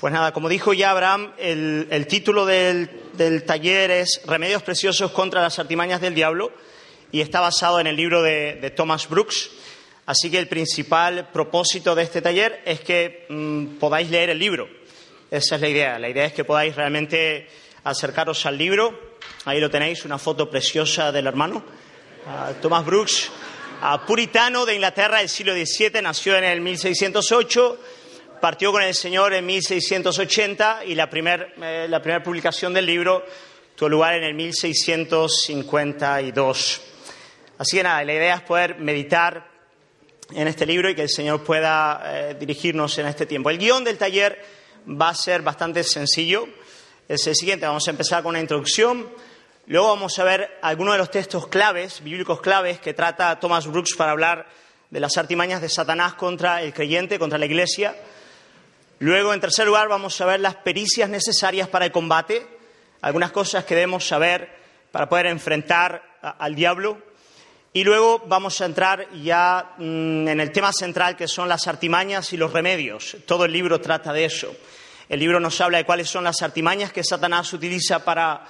Pues nada, como dijo ya Abraham, el, título del, taller es Remedios Preciosos contra las artimañas del diablo y está basado en el libro de, Thomas Brooks. Así que el principal propósito de este taller es que mmm, podáis leer el libro. Esa es la idea. La idea es que podáis realmente acercaros al libro. Ahí lo tenéis, una foto preciosa del hermano. Uh, Thomas Brooks, uh, puritano de Inglaterra del siglo XVII, nació en el 1608 partió con el Señor en 1680 y la primera eh, la primer publicación del libro tuvo lugar en el 1652. Así que nada, la idea es poder meditar en este libro y que el Señor pueda eh, dirigirnos en este tiempo. El guion del taller va a ser bastante sencillo. Es el siguiente, vamos a empezar con una introducción. Luego vamos a ver algunos de los textos claves, bíblicos claves, que trata Thomas Brooks para hablar de las artimañas de Satanás contra el creyente, contra la iglesia. Luego, en tercer lugar, vamos a ver las pericias necesarias para el combate, algunas cosas que debemos saber para poder enfrentar al diablo. Y luego vamos a entrar ya mmm, en el tema central, que son las artimañas y los remedios. Todo el libro trata de eso. El libro nos habla de cuáles son las artimañas que Satanás utiliza para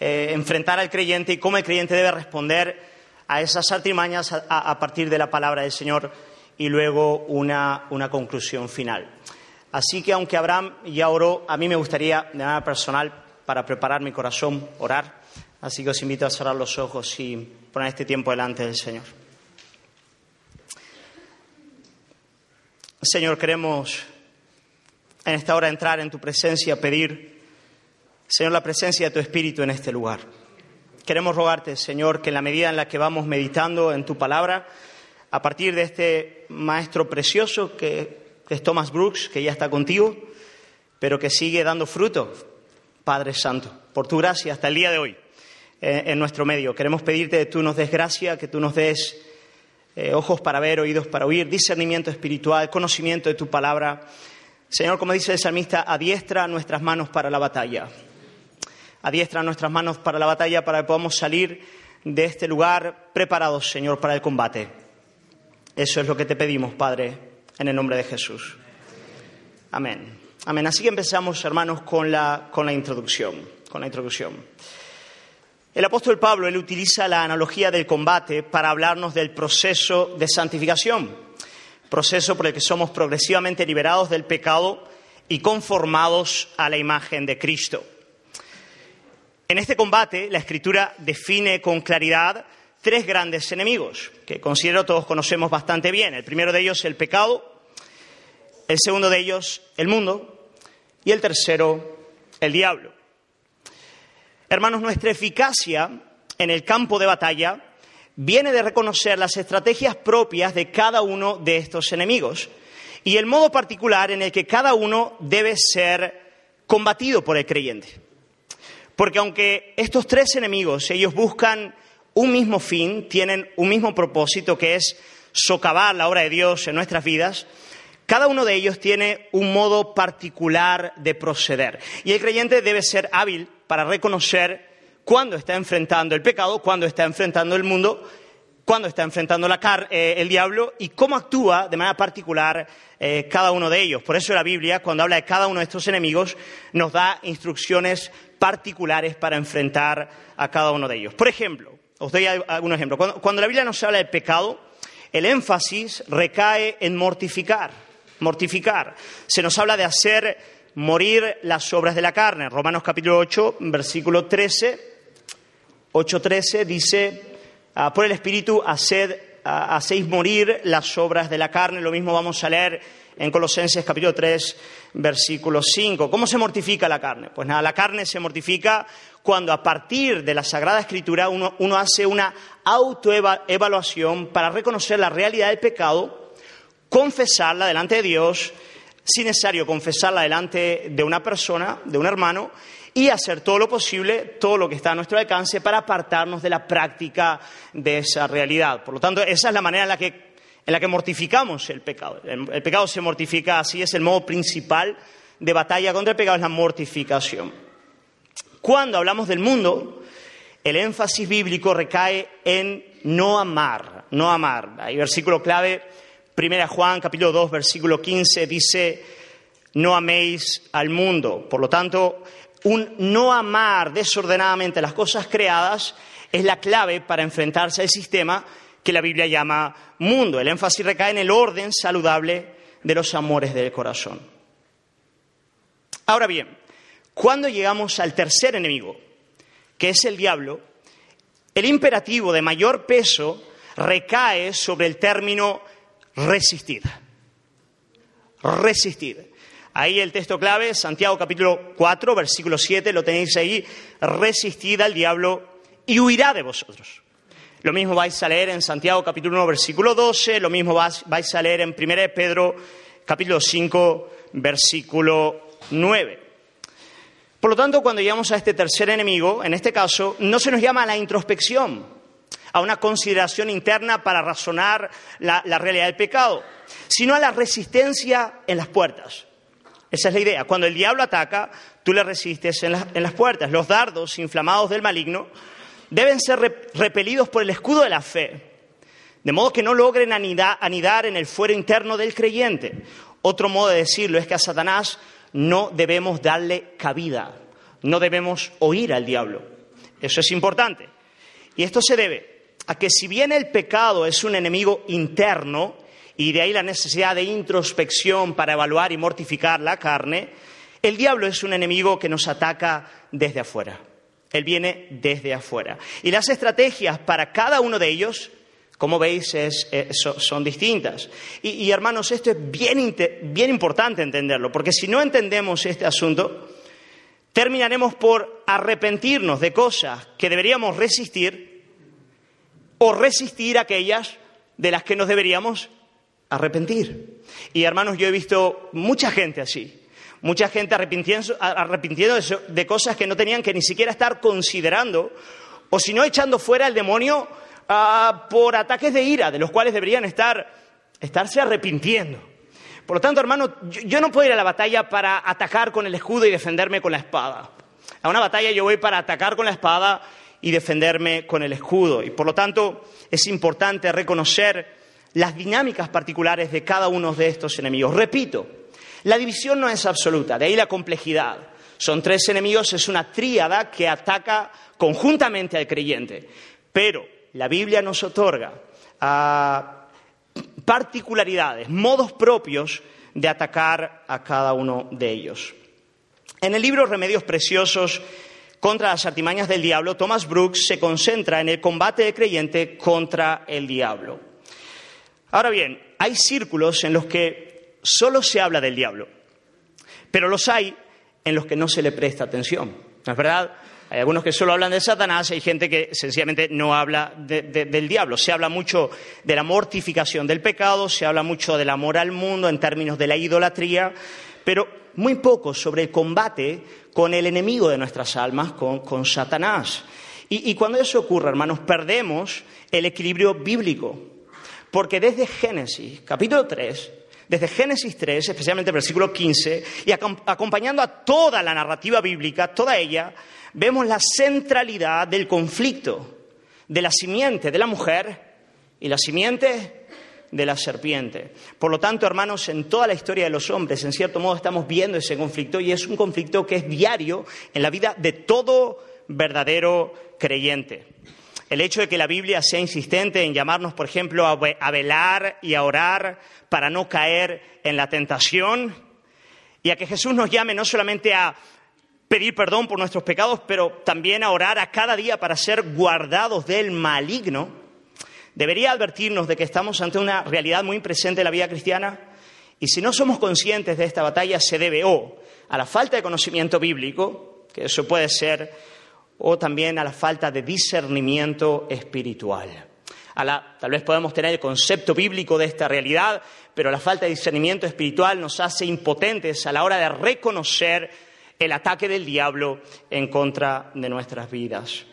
eh, enfrentar al creyente y cómo el creyente debe responder a esas artimañas a, a partir de la palabra del Señor y luego una, una conclusión final. Así que aunque Abraham ya oró, a mí me gustaría de manera personal, para preparar mi corazón, orar. Así que os invito a cerrar los ojos y poner este tiempo delante del Señor. Señor, queremos en esta hora entrar en tu presencia, pedir, Señor, la presencia de tu Espíritu en este lugar. Queremos rogarte, Señor, que en la medida en la que vamos meditando en tu palabra, a partir de este Maestro precioso que es Thomas Brooks, que ya está contigo, pero que sigue dando fruto, Padre Santo, por tu gracia hasta el día de hoy eh, en nuestro medio. Queremos pedirte que tú nos des gracia, que tú nos des eh, ojos para ver, oídos para oír, discernimiento espiritual, conocimiento de tu palabra. Señor, como dice el salmista, adiestra nuestras manos para la batalla. Adiestra nuestras manos para la batalla para que podamos salir de este lugar preparados, Señor, para el combate. Eso es lo que te pedimos, Padre, en el nombre de Jesús. Amén. Amén. Así que empezamos, hermanos, con la, con la introducción. Con la introducción. El apóstol Pablo, él utiliza la analogía del combate para hablarnos del proceso de santificación, proceso por el que somos progresivamente liberados del pecado y conformados a la imagen de Cristo. En este combate, la Escritura define con claridad tres grandes enemigos que considero todos conocemos bastante bien. El primero de ellos, el pecado, el segundo de ellos, el mundo, y el tercero, el diablo. Hermanos, nuestra eficacia en el campo de batalla viene de reconocer las estrategias propias de cada uno de estos enemigos y el modo particular en el que cada uno debe ser combatido por el creyente. Porque aunque estos tres enemigos, ellos buscan un mismo fin, tienen un mismo propósito, que es socavar la obra de Dios en nuestras vidas, cada uno de ellos tiene un modo particular de proceder. Y el creyente debe ser hábil para reconocer cuándo está enfrentando el pecado, cuándo está enfrentando el mundo, cuándo está enfrentando la eh, el diablo y cómo actúa de manera particular eh, cada uno de ellos. Por eso la Biblia, cuando habla de cada uno de estos enemigos, nos da instrucciones particulares para enfrentar a cada uno de ellos. Por ejemplo, os doy algún ejemplo. Cuando, la Biblia nos habla del pecado, el énfasis recae en mortificar. Mortificar. Se nos habla de hacer morir las obras de la carne. Romanos capítulo 8, versículo 13. 8.13 dice, ah, por el Espíritu haced, ah, hacéis morir las obras de la carne. Lo mismo vamos a leer en Colosenses capítulo 3, versículo 5. ¿Cómo se mortifica la carne? Pues nada, la carne se mortifica cuando a partir de la Sagrada Escritura uno, hace una autoevaluación para reconocer la realidad del pecado, confesarla delante de Dios, si necesario confesarla delante de una persona, de un hermano, y hacer todo lo posible, todo lo que está a nuestro alcance para apartarnos de la práctica de esa realidad. Por lo tanto, esa es la manera en la que, en la que mortificamos el pecado. El, pecado se mortifica así, es el modo principal de batalla contra el pecado, es la mortificación. Cuando hablamos del mundo, el énfasis bíblico recae en no amar, no amar. Hay versículo clave, 1 Juan capítulo 2, versículo 15, dice, no améis al mundo. Por lo tanto, un no amar desordenadamente las cosas creadas es la clave para enfrentarse al sistema que la Biblia llama mundo. El énfasis recae en el orden saludable de los amores del corazón. Ahora bien, cuando llegamos al tercer enemigo, que es el diablo, el imperativo de mayor peso recae sobre el término resistir. Resistir. Ahí el texto clave, Santiago capítulo 4, versículo 7, lo tenéis ahí, resistid al diablo y huirá de vosotros. Lo mismo vais a leer en Santiago capítulo 1, versículo 12, lo mismo vais a leer en 1 Pedro capítulo 5, versículo 9. Por lo tanto, cuando llegamos a este tercer enemigo, en este caso, no se nos llama a la introspección, a una consideración interna para razonar la, realidad del pecado, sino a la resistencia en las puertas. Esa es la idea. Cuando el diablo ataca, tú le resistes en, en las puertas. Los dardos inflamados del maligno deben ser repelidos por el escudo de la fe, de modo que no logren anidar en el fuero interno del creyente. Otro modo de decirlo es que a Satanás no debemos darle cabida, no debemos oír al diablo. Eso es importante. Y esto se debe a que si bien el pecado es un enemigo interno, y de ahí la necesidad de introspección para evaluar y mortificar la carne, el diablo es un enemigo que nos ataca desde afuera. Él viene desde afuera. Y las estrategias para cada uno de ellos, como veis, son, distintas. Y, hermanos, esto es bien, bien importante entenderlo, porque si no entendemos este asunto, terminaremos por arrepentirnos de cosas que deberíamos resistir o resistir aquellas de las que nos deberíamos arrepentir. Y hermanos, yo he visto mucha gente así. Mucha gente arrepintiendo, de cosas que no tenían que ni siquiera estar considerando, o si no echando fuera el demonio ah, por ataques de ira, de los cuales deberían estar, estarse arrepintiendo. Por lo tanto, hermano, yo, no puedo ir a la batalla para atacar con el escudo y defenderme con la espada. A una batalla yo voy para atacar con la espada y defenderme con el escudo. Y por lo tanto, es importante reconocer las dinámicas particulares de cada uno de estos enemigos. Repito, la división no es absoluta, de ahí la complejidad. Son tres enemigos, es una tríada que ataca conjuntamente al creyente. Pero la Biblia nos otorga ah, particularidades, modos propios de atacar a cada uno de ellos. En el libro Remedios Preciosos contra las artimañas del diablo, Thomas Brooks se concentra en el combate del creyente contra el diablo. Ahora bien, hay círculos en los que solo se habla del diablo, pero los hay en los que no se le presta atención. ¿No es verdad? Hay algunos que solo hablan de Satanás, hay gente que sencillamente no habla del diablo. Se habla mucho de la mortificación del pecado, se habla mucho del amor al mundo en términos de la idolatría, pero muy poco sobre el combate con el enemigo de nuestras almas, con, Satanás. Y, y cuando eso ocurre, hermanos, perdemos el equilibrio bíblico. Porque desde Génesis, capítulo 3, desde Génesis 3, especialmente el versículo 15, y acompañando a toda la narrativa bíblica, toda ella, vemos la centralidad del conflicto de la simiente de la mujer y la simiente de la serpiente. Por lo tanto, hermanos, en toda la historia de los hombres, en cierto modo, estamos viendo ese conflicto y es un conflicto que es diario en la vida de todo verdadero creyente. El hecho de que la Biblia sea insistente en llamarnos, por ejemplo, a velar y a orar para no caer en la tentación y a que Jesús nos llame no solamente a pedir perdón por nuestros pecados, pero también a orar a cada día para ser guardados del maligno, debería advertirnos de que estamos ante una realidad muy presente en la vida cristiana y si no somos conscientes de esta batalla se debe o a la falta de conocimiento bíblico, que eso puede ser o también a la falta de discernimiento espiritual. tal vez podemos tener el concepto bíblico de esta realidad, pero la falta de discernimiento espiritual nos hace impotentes a la hora de reconocer el ataque del diablo en contra de nuestras vidas.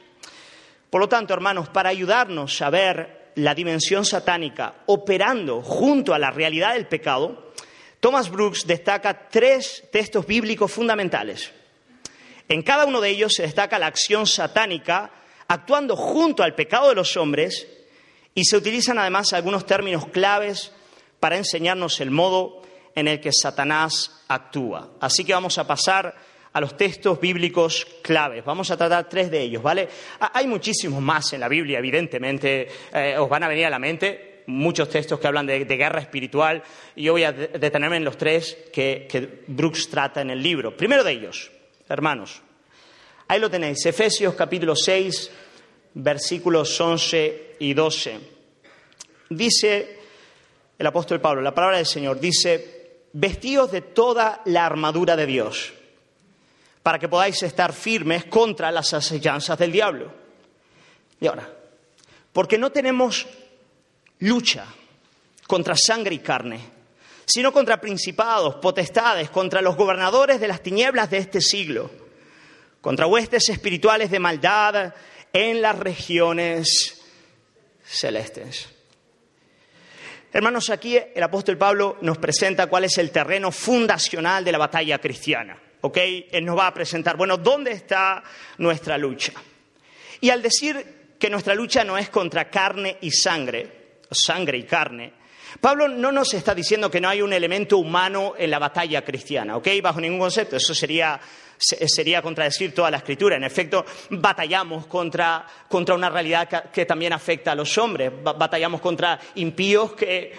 Por lo tanto, hermanos, para ayudarnos a ver la dimensión satánica operando junto a la realidad del pecado, Thomas Brooks destaca tres textos bíblicos fundamentales. En cada uno de ellos se destaca la acción satánica actuando junto al pecado de los hombres y se utilizan además algunos términos claves para enseñarnos el modo en el que Satanás actúa. Así que vamos a pasar a los textos bíblicos claves. Vamos a tratar tres de ellos, ¿vale? Hay muchísimos más en la Biblia, evidentemente, eh, os van a venir a la mente muchos textos que hablan de, guerra espiritual y yo voy a detenerme en los tres que Brooks trata en el libro. Primero de ellos, hermanos, ahí lo tenéis, Efesios capítulo 6, versículos 11 y 12. Dice el apóstol Pablo, la palabra del Señor, dice, vestidos de toda la armadura de Dios para que podáis estar firmes contra las asechanzas del diablo. Y ahora, porque no tenemos lucha contra sangre y carne, sino contra principados, potestades, contra los gobernadores de las tinieblas de este siglo, contra huestes espirituales de maldad en las regiones celestes. Hermanos, aquí el apóstol Pablo nos presenta cuál es el terreno fundacional de la batalla cristiana. ¿ok? Él nos va a presentar, bueno, ¿dónde está nuestra lucha? Y al decir que nuestra lucha no es contra carne y sangre, sangre y carne, Pablo no nos está diciendo que no hay un elemento humano en la batalla cristiana, ¿ok? Bajo ningún concepto. Eso sería sería contradecir toda la escritura. En efecto, batallamos contra, una realidad que, también afecta a los hombres. Batallamos contra impíos que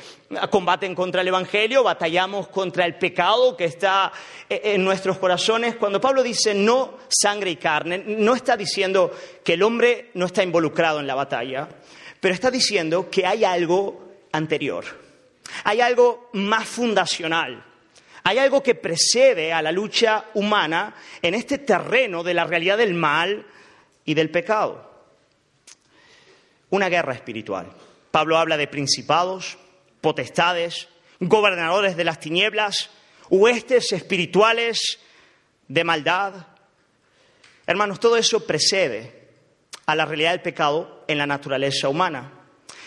combaten contra el Evangelio, batallamos contra el pecado que está e, en nuestros corazones. Cuando Pablo dice no sangre y carne, no está diciendo que el hombre no está involucrado en la batalla, pero está diciendo que hay algo anterior, hay algo más fundacional hay algo que precede a la lucha humana en este terreno de la realidad del mal y del pecado. Una guerra espiritual. Pablo habla de principados, potestades, gobernadores de las tinieblas, huestes espirituales de maldad. Hermanos, todo eso precede a la realidad del pecado en la naturaleza humana.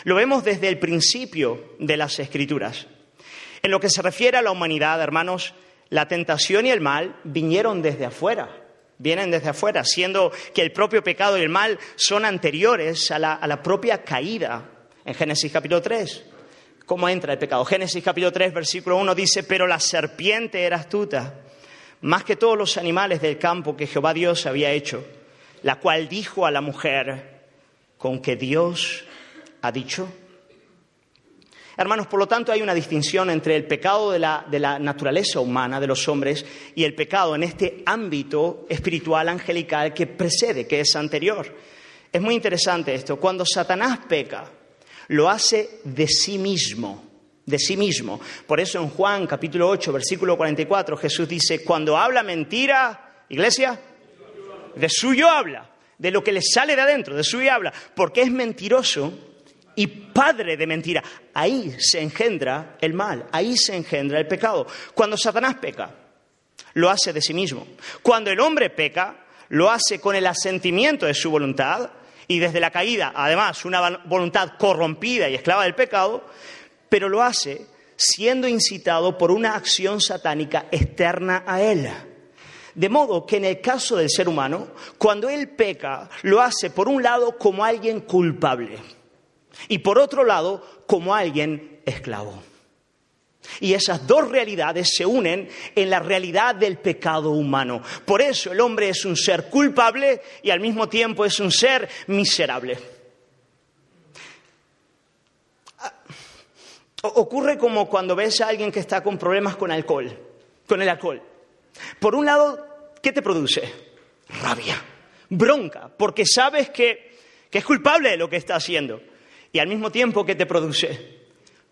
Lo vemos desde el principio de las escrituras. En lo que se refiere a la humanidad, hermanos, la tentación y el mal vinieron desde afuera, vienen desde afuera, siendo que el propio pecado y el mal son anteriores a la, propia caída. En Génesis capítulo 3, ¿cómo entra el pecado? Génesis capítulo 3, versículo 1 dice, pero la serpiente era astuta, más que todos los animales del campo que Jehová Dios había hecho, la cual dijo a la mujer, con que Dios ha dicho, Hermanos, por lo tanto hay una distinción entre el pecado de la, naturaleza humana, de los hombres, y el pecado en este ámbito espiritual angelical que precede, que es anterior. Es muy interesante esto. Cuando Satanás peca, lo hace de sí mismo, de sí mismo. Por eso en Juan capítulo 8, versículo 44, Jesús dice, cuando habla mentira, iglesia, de suyo habla, de lo que le sale de adentro, de suyo habla, porque es mentiroso y padre de mentira. Ahí se engendra el mal, ahí se engendra el pecado. Cuando Satanás peca, lo hace de sí mismo. Cuando el hombre peca, lo hace con el asentimiento de su voluntad y desde la caída, además, una voluntad corrompida y esclava del pecado, pero lo hace siendo incitado por una acción satánica externa a él. De modo que en el caso del ser humano, cuando él peca, lo hace por un lado como alguien culpable y por otro lado como alguien esclavo. Y esas dos realidades se unen en la realidad del pecado humano. Por eso el hombre es un ser culpable y al mismo tiempo es un ser miserable. Ah, ocurre como cuando ves a alguien que está con problemas con alcohol, con el alcohol. Por un lado, ¿qué te produce? Rabia, bronca, porque sabes que, que es culpable de lo que está haciendo y al mismo tiempo que te produce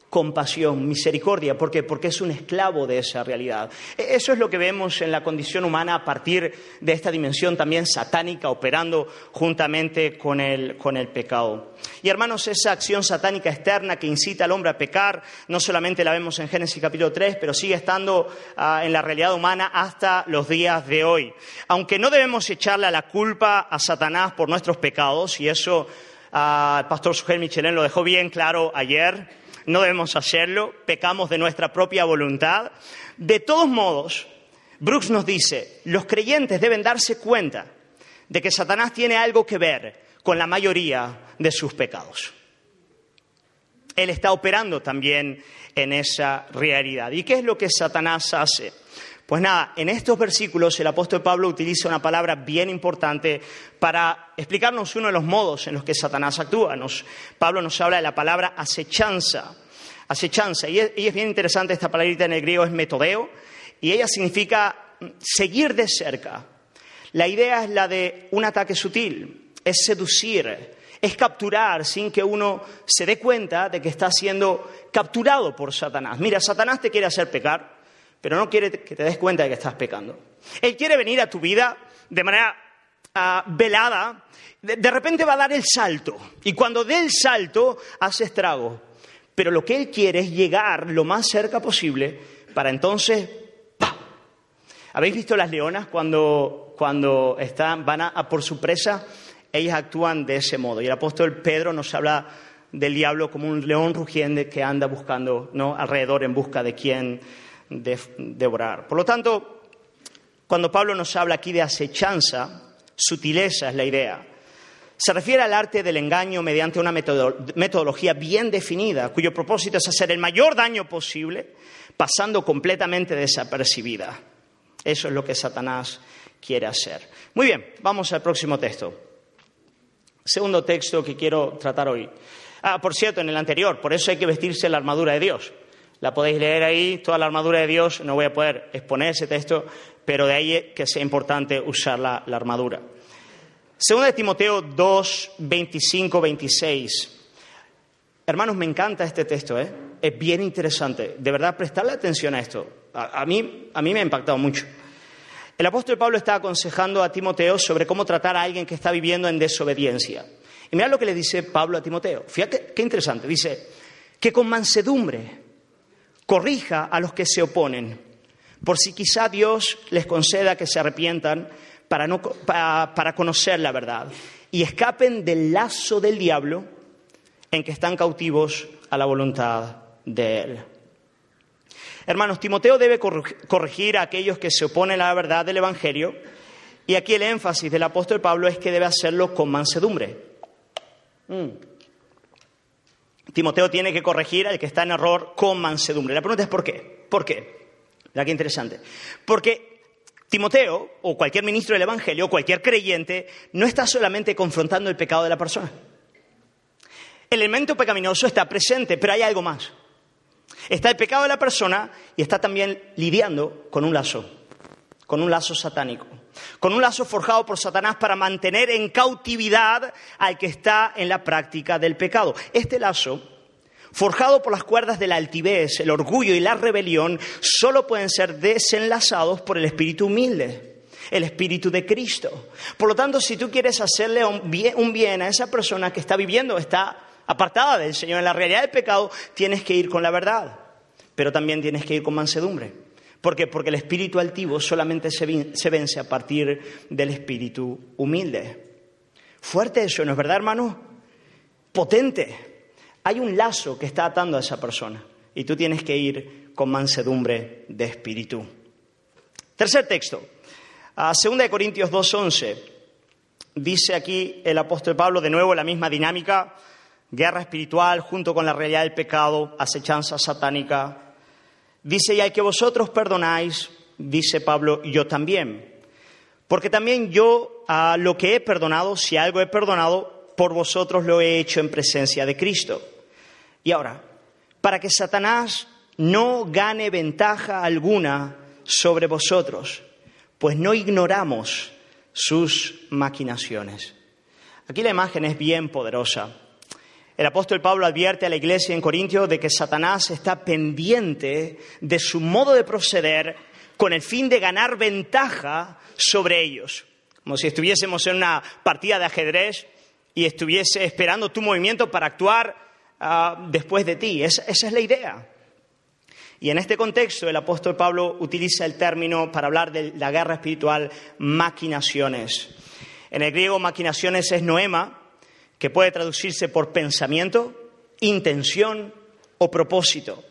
compasión, misericordia, ¿por qué? Porque es un esclavo de esa realidad. E-, eso es lo que vemos en la condición humana a partir de esta dimensión también satánica operando juntamente con el, con el pecado. Y hermanos, esa acción satánica externa que incita al hombre a pecar, no solamente la vemos en Génesis capítulo 3, pero sigue estando ah, en la realidad humana hasta los días de hoy. Aunque no debemos echarle la culpa a Satanás por nuestros pecados, y eso Ah, el pastor Sujel Michelén lo dejó bien claro ayer. No debemos hacerlo, pecamos de nuestra propia voluntad. De todos modos, Brooks nos dice, los creyentes deben darse cuenta de que Satanás tiene algo que ver con la mayoría de sus pecados. Él está operando también en esa realidad. ¿Y qué es lo que Satanás hace? Pues nada, en estos versículos el apóstol Pablo utiliza una palabra bien importante para explicarnos uno de los modos en los que Satanás actúa. Pablo nos habla de la palabra acechanza. Acechanza. Y es, bien interesante esta palabrita en el griego, es metodeo, y ella significa seguir de cerca. La idea es la de un ataque sutil, es seducir, es capturar sin que uno se dé cuenta de que está siendo capturado por Satanás. Mira, Satanás te quiere hacer pecar, pero no quiere que te des cuenta de que estás pecando. Él quiere venir a tu vida de manera ah, velada, de, repente va a dar el salto, y cuando dé el salto hace estrago. Pero lo que él quiere es llegar lo más cerca posible para entonces. ¿Habéis visto las leonas cuando, cuando están, van a por su presa? ellas actúan de ese modo. Y el apóstol Pedro nos habla del diablo como un león rugiente que anda buscando ¿no? alrededor en busca de quien devorar. Por lo tanto, cuando Pablo nos habla aquí de acechanza, sutileza es la idea. Se refiere al arte del engaño mediante una metodología bien definida, cuyo propósito es hacer el mayor daño posible, pasando completamente desapercibida. Eso es lo que Satanás quiere hacer. Muy bien, vamos al próximo texto. Segundo texto que quiero tratar hoy. Ah, por cierto, en el anterior, por eso hay que vestirse la armadura de Dios. La podéis leer ahí, toda la armadura de Dios. No voy a poder exponer ese texto, pero de ahí que sea importante usar la, armadura. Segundo de Timoteo 2, 25, 26. Hermanos, me encanta este texto, ¿eh? es bien interesante. De verdad, prestarle atención a esto. a, mí, a mí me ha impactado mucho. El apóstol Pablo está aconsejando a Timoteo sobre cómo tratar a alguien que está viviendo en desobediencia. Y mira lo que le dice Pablo a Timoteo. Fíjate qué interesante. Dice que con mansedumbre corrija a los que se oponen, por si quizá Dios les conceda que se arrepientan para, para conocer la verdad y escapen del lazo del diablo en que están cautivos a la voluntad de Él. Hermanos, Timoteo debe corregir a aquellos que se oponen a la verdad del Evangelio y aquí el énfasis del apóstol Pablo es que debe hacerlo con mansedumbre. Mm. Timoteo tiene que corregir al que está en error con mansedumbre. La pregunta es ¿por qué? ¿Por qué? Mira qué interesante. Porque Timoteo, o cualquier ministro del Evangelio, o cualquier creyente, no está solamente confrontando el pecado de la persona. El elemento pecaminoso está presente, pero hay algo más. Está el pecado de la persona y está también lidiando con un lazo, con un lazo satánico, con un lazo forjado por Satanás para mantener en cautividad al que está en la práctica del pecado. Este lazo, forjado por las cuerdas de la altivez, el orgullo y la rebelión, solo pueden ser desenlazados por el espíritu humilde el Espíritu de Cristo. Por lo tanto, si tú quieres hacerle un bien, un bien, a esa persona que está viviendo, está apartada del Señor en la realidad del pecado, tienes que ir con la verdad, pero también tienes que ir con mansedumbre. ¿Por qué? Porque el espíritu altivo solamente se vence a partir del espíritu humilde. Fuerte eso, ¿no es verdad, hermano? Potente. Hay un lazo que está atando a esa persona y tú tienes que ir con mansedumbre de espíritu. Tercer texto, a 2 Corintios 2.11. Dice aquí el apóstol Pablo de nuevo la misma dinámica guerra espiritual junto con la realidad del pecado, acechanza satánica. Dice, y hay que vosotros perdonáis, dice Pablo, yo también. Porque también yo a lo que he perdonado, si algo he perdonado, por vosotros lo he hecho en presencia de Cristo. Y ahora, para que Satanás no gane ventaja alguna sobre vosotros, pues no ignoramos sus maquinaciones. Aquí la imagen es bien poderosa. El apóstol Pablo advierte a la iglesia en Corintio de que Satanás está pendiente de su modo de proceder con el fin de ganar ventaja sobre ellos. Como si estuviésemos en una partida de ajedrez y estuviese esperando tu movimiento para actuar ah, después de ti. esa es la idea. Y en este contexto el apóstol Pablo utiliza el término para hablar de la guerra espiritual maquinaciones. En el griego maquinaciones es noema, que puede traducirse por pensamiento, intención o propósito.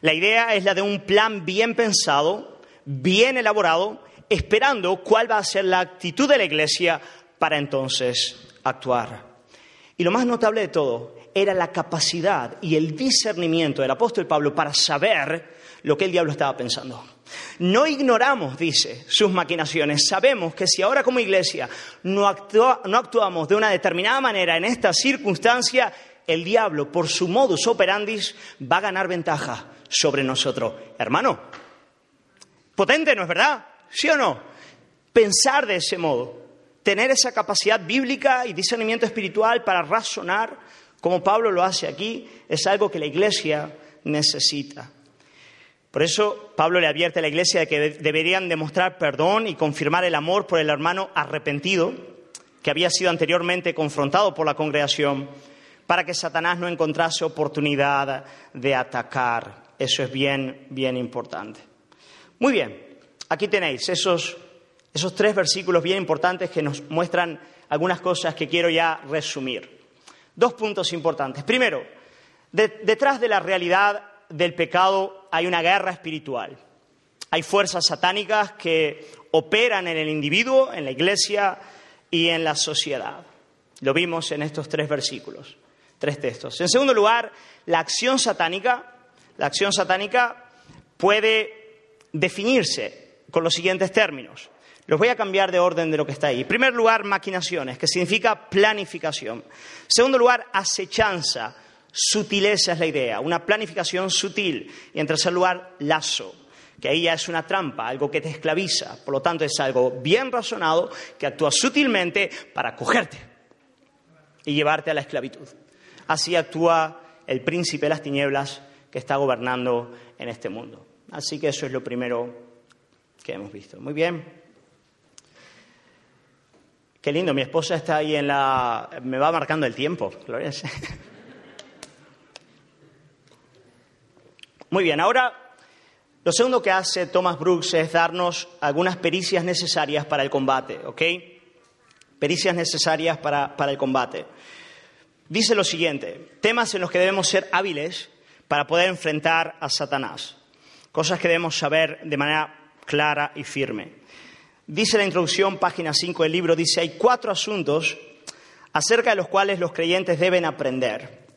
La idea es la de un plan bien pensado, bien elaborado, esperando cuál va a ser la actitud de la Iglesia para entonces actuar. Y lo más notable de todo era la capacidad y el discernimiento del apóstol Pablo para saber lo que el diablo estaba pensando. No ignoramos, dice, sus maquinaciones. Sabemos que si ahora como iglesia no, actuamos de una determinada manera en esta circunstancia, el diablo, por su modus operandi, va a ganar ventaja sobre nosotros. Hermano, potente, ¿no es verdad? ¿Sí o no? Pensar de ese modo, tener esa capacidad bíblica y discernimiento espiritual para razonar, como Pablo lo hace aquí, es algo que la iglesia necesita. Por eso Pablo le advierte a la iglesia de que deberían demostrar perdón y confirmar el amor por el hermano arrepentido, que había sido anteriormente confrontado por la congregación, para que Satanás no encontrase oportunidad de atacar. Eso es bien, bien importante. Muy bien, aquí tenéis esos, esos tres versículos bien importantes que nos muestran algunas cosas que quiero ya resumir. Dos puntos importantes. Primero, detrás de la realidad del pecado hay una guerra espiritual. Hay fuerzas satánicas que operan en el individuo, en la iglesia y en la sociedad. Lo vimos en estos tres versículos, tres textos. En segundo lugar, la acción satánica, la acción satánica puede definirse con los siguientes términos. Los voy a cambiar de orden de lo que está ahí. En primer lugar, maquinaciones, que significa planificación. En segundo lugar, acechanza, Sutileza es la idea, una planificación sutil. Y en tercer lugar, lazo, que ahí ya es una trampa, algo que te esclaviza. Por lo tanto, es algo bien razonado que actúa sutilmente para cogerte y llevarte a la esclavitud. Así actúa el príncipe de las tinieblas que está gobernando en este mundo. Así que eso es lo primero que hemos visto. Muy bien. Qué lindo, mi esposa está ahí en la... me va marcando el tiempo. Gloria Muy bien, ahora lo segundo que hace Thomas Brooks es darnos algunas pericias necesarias para el combate, ¿ok? Pericias necesarias para, para el combate. Dice lo siguiente, temas en los que debemos ser hábiles para poder enfrentar a Satanás, cosas que debemos saber de manera clara y firme. Dice la introducción, página 5 del libro, dice, hay cuatro asuntos acerca de los cuales los creyentes deben aprender.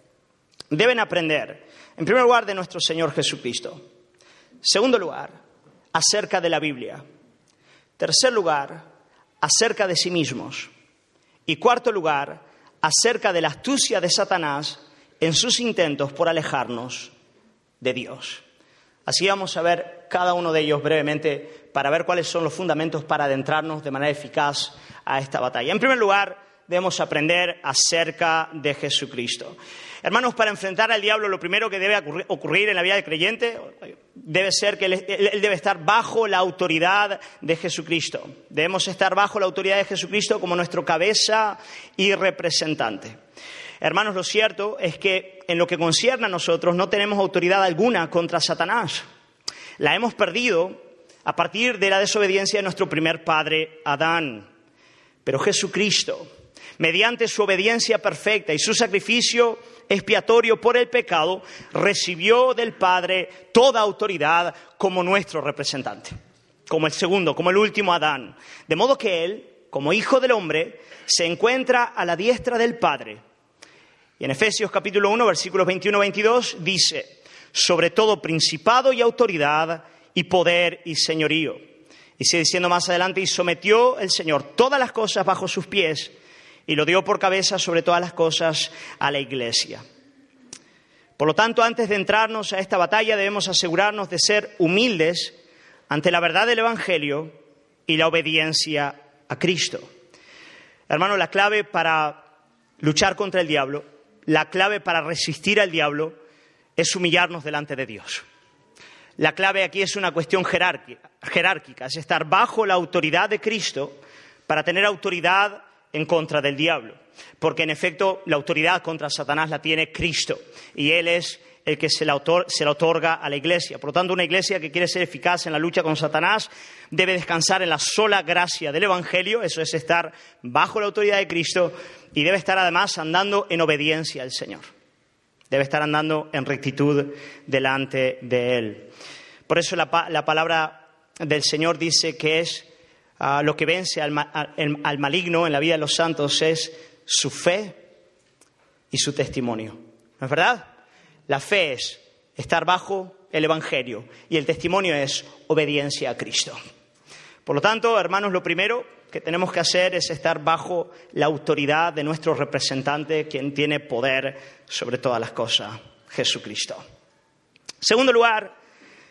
Deben aprender en primer lugar, de nuestro Señor Jesucristo. Segundo lugar, acerca de la Biblia. Tercer lugar, acerca de sí mismos. Y cuarto lugar, acerca de la astucia de Satanás en sus intentos por alejarnos de Dios. Así vamos a ver cada uno de ellos brevemente para ver cuáles son los fundamentos para adentrarnos de manera eficaz a esta batalla. En primer lugar, debemos aprender acerca de Jesucristo. Hermanos, para enfrentar al diablo lo primero que debe ocurrir en la vida del creyente debe ser que él, debe estar bajo la autoridad de Jesucristo. Debemos estar bajo la autoridad de Jesucristo como nuestro cabeza y representante. Hermanos, lo cierto es que en lo que concierne a nosotros no tenemos autoridad alguna contra Satanás. La hemos perdido a partir de la desobediencia de nuestro primer padre, Adán. Pero Jesucristo, mediante su obediencia perfecta y su sacrificio expiatorio por el pecado, recibió del Padre toda autoridad como nuestro representante, como el segundo, como el último Adán. De modo que Él, como Hijo del Hombre, se encuentra a la diestra del Padre. Y en Efesios capítulo 1, versículos 21-22 dice, sobre todo principado y autoridad y poder y señorío. Y sigue diciendo más adelante, y sometió el Señor todas las cosas bajo sus pies y lo dio por cabeza sobre todas las cosas a la Iglesia. Por lo tanto, antes de entrarnos a esta batalla debemos asegurarnos de ser humildes ante la verdad del Evangelio y la obediencia a Cristo. Hermano, la clave para luchar contra el diablo, la clave para resistir al diablo es humillarnos delante de Dios. La clave aquí es una cuestión jerárquica, es estar bajo la autoridad de Cristo para tener autoridad en contra del diablo, porque en efecto la autoridad contra Satanás la tiene Cristo y Él es el que se la, otorga a la iglesia. Por lo tanto, una iglesia que quiere ser eficaz en la lucha con Satanás debe descansar en la sola gracia del Evangelio, eso es estar bajo la autoridad de Cristo y debe estar además andando en obediencia al Señor. Debe estar andando en rectitud delante de Él. Por eso la palabra del Señor dice que es lo que vence al, maligno en la vida de los santos es su fe y su testimonio. ¿No es verdad? La fe es estar bajo el Evangelio y el testimonio es obediencia a Cristo. Por lo tanto, hermanos, lo primero que tenemos que hacer es estar bajo la autoridad de nuestro representante, quien tiene poder sobre todas las cosas, Jesucristo. Segundo lugar,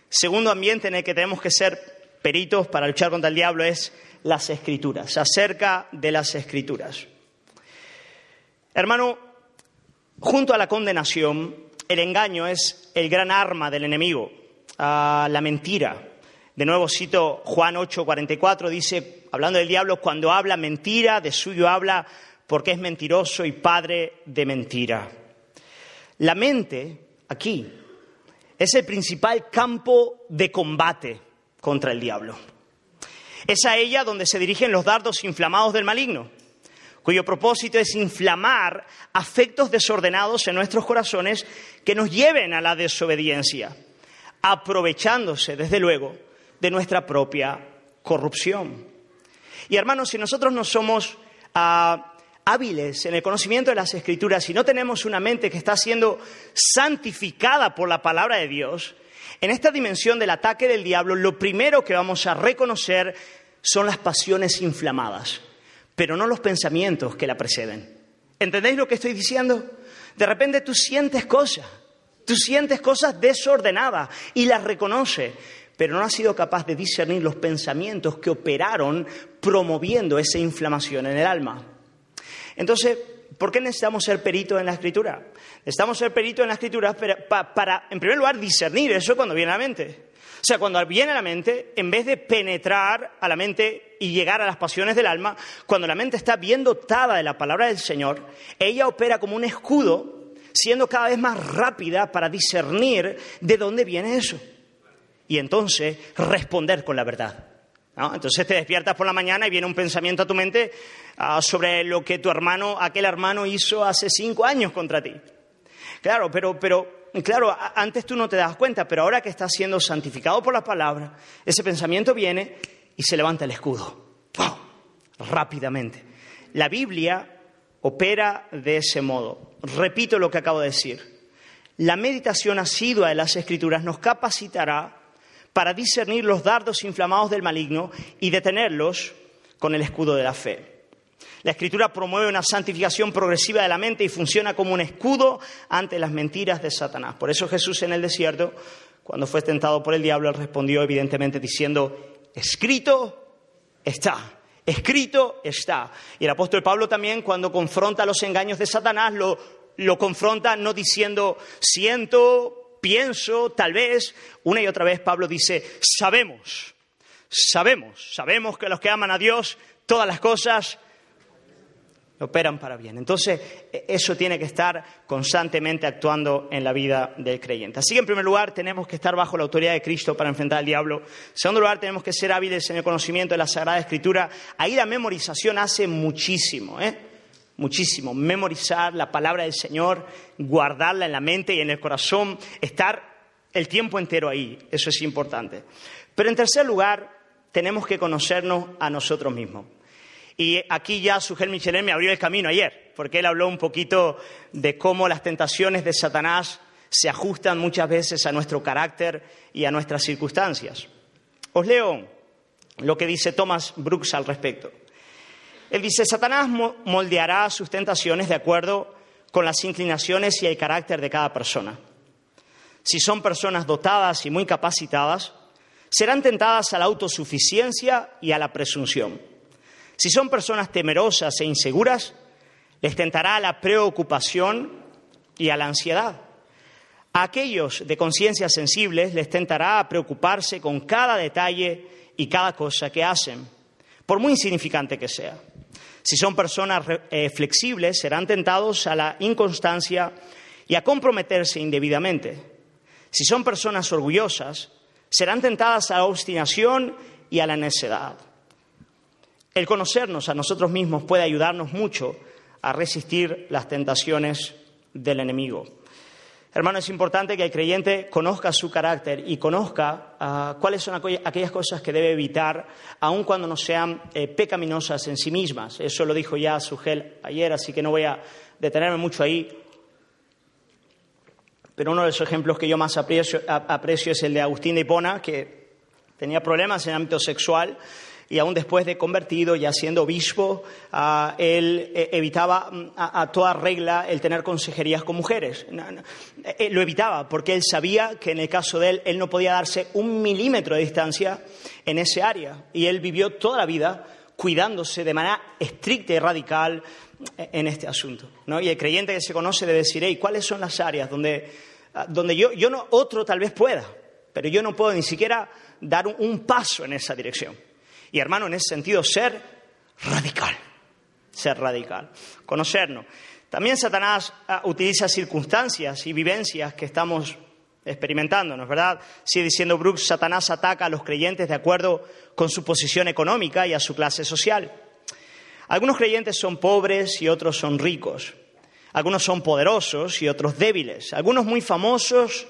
segundo ambiente en el que tenemos que ser peritos para luchar contra el diablo es las escrituras, acerca de las escrituras. Hermano, junto a la condenación, el engaño es el gran arma del enemigo, la mentira. De nuevo cito Juan 8:44, dice, hablando del diablo, cuando habla mentira, de suyo habla porque es mentiroso y padre de mentira. La mente, aquí, es el principal campo de combate contra el diablo. Es a ella donde se dirigen los dardos inflamados del maligno, cuyo propósito es inflamar afectos desordenados en nuestros corazones que nos lleven a la desobediencia, aprovechándose, desde luego, de nuestra propia corrupción. Y hermanos, si nosotros no somos ah, hábiles en el conocimiento de las escrituras, si no tenemos una mente que está siendo santificada por la palabra de Dios, en esta dimensión del ataque del diablo, lo primero que vamos a reconocer son las pasiones inflamadas, pero no los pensamientos que la preceden. ¿Entendéis lo que estoy diciendo? De repente tú sientes cosas, tú sientes cosas desordenadas y las reconoces, pero no has sido capaz de discernir los pensamientos que operaron promoviendo esa inflamación en el alma. Entonces, ¿por qué necesitamos ser peritos en la escritura? Necesitamos ser peritos en la escritura para, en primer lugar, discernir eso cuando viene a la mente. O sea, cuando viene a la mente, en vez de penetrar a la mente y llegar a las pasiones del alma, cuando la mente está bien dotada de la palabra del Señor, ella opera como un escudo, siendo cada vez más rápida para discernir de dónde viene eso. Y entonces responder con la verdad. Entonces te despiertas por la mañana y viene un pensamiento a tu mente ah, sobre lo que tu hermano, aquel hermano hizo hace cinco años contra ti. Claro, pero, pero, claro, antes tú no te das cuenta, pero ahora que estás siendo santificado por la palabra, ese pensamiento viene y se levanta el escudo. Rápidamente. La Biblia opera de ese modo. Repito lo que acabo de decir. La meditación asidua de las Escrituras nos capacitará para discernir los dardos inflamados del maligno y detenerlos con el escudo de la fe. La escritura promueve una santificación progresiva de la mente y funciona como un escudo ante las mentiras de Satanás. Por eso Jesús en el desierto, cuando fue tentado por el diablo, respondió evidentemente diciendo, escrito está. Escrito está. Y el apóstol Pablo también, cuando confronta los engaños de Satanás, lo, lo confronta no diciendo, siento, pienso, tal vez, una y otra vez Pablo dice, sabemos, sabemos, sabemos que los que aman a Dios, todas las cosas operan para bien. Entonces, e, eso tiene que estar constantemente actuando en la vida del creyente. Así que, en primer lugar, tenemos que estar bajo la autoridad de Cristo para enfrentar al diablo. En segundo lugar, tenemos que ser hábiles en el conocimiento de la Sagrada Escritura. Ahí la memorización hace muchísimo, ¿eh? Muchísimo. Memorizar la palabra del Señor, guardarla en la mente y en el corazón, estar el tiempo entero ahí. Eso es importante. Pero en tercer lugar, tenemos que conocernos a nosotros mismos. Y aquí ya Sugel Michelin me abrió el camino ayer, porque él habló un poquito de cómo las tentaciones de Satanás se ajustan muchas veces a nuestro carácter y a nuestras circunstancias. Os leo lo que dice Thomas Brooks al respecto. Él dice, Satanás moldeará sus tentaciones de acuerdo con las inclinaciones y el carácter de cada persona. Si son personas dotadas y muy capacitadas, serán tentadas a la autosuficiencia y a la presunción. Si son personas temerosas e inseguras, les tentará a la preocupación y a la ansiedad. A aquellos de conciencia sensibles les tentará a preocuparse con cada detalle y cada cosa que hacen, por muy insignificante que sea. Si son personas eh, flexibles, serán tentados a la inconstancia y a comprometerse indebidamente. Si son personas orgullosas, serán tentadas a la obstinación y a la necedad. El conocernos a nosotros mismos puede ayudarnos mucho a resistir las tentaciones del enemigo. Hermano, es importante que el creyente conozca su carácter y conozca ah, cuáles son aquellas cosas que debe evitar, aun cuando no sean eh, pecaminosas en sí mismas. Eso lo dijo ya Sugel ayer, así que no voy a detenerme mucho ahí. pero uno de los ejemplos que yo más aprecio, aprecio es el de Agustín de Hipona, que tenía problemas en el ámbito sexual y aún después de convertido, ya siendo obispo, ah, él eh, evitaba mm, a, toda regla el tener consejerías con mujeres. Eh, lo evitaba porque él sabía que en el caso de él, él no podía darse un milímetro de distancia en ese área. Y él vivió toda la vida cuidándose de manera estricta y radical eh, en este asunto. ¿no? Y el creyente que se conoce debe decir, ¿cuáles son las áreas donde, ah, donde yo, yo no, otro tal vez pueda, pero yo no puedo ni siquiera dar un paso en esa dirección? Y hermano, en ese sentido, ser radical, ser radical, conocernos. También Satanás ah, utiliza circunstancias y vivencias que estamos experimentando, ¿no es verdad? Sigue diciendo Brooks, Satanás ataca a los creyentes de acuerdo con su posición económica y a su clase social. Algunos creyentes son pobres y otros son ricos. Algunos son poderosos y otros débiles. Algunos muy famosos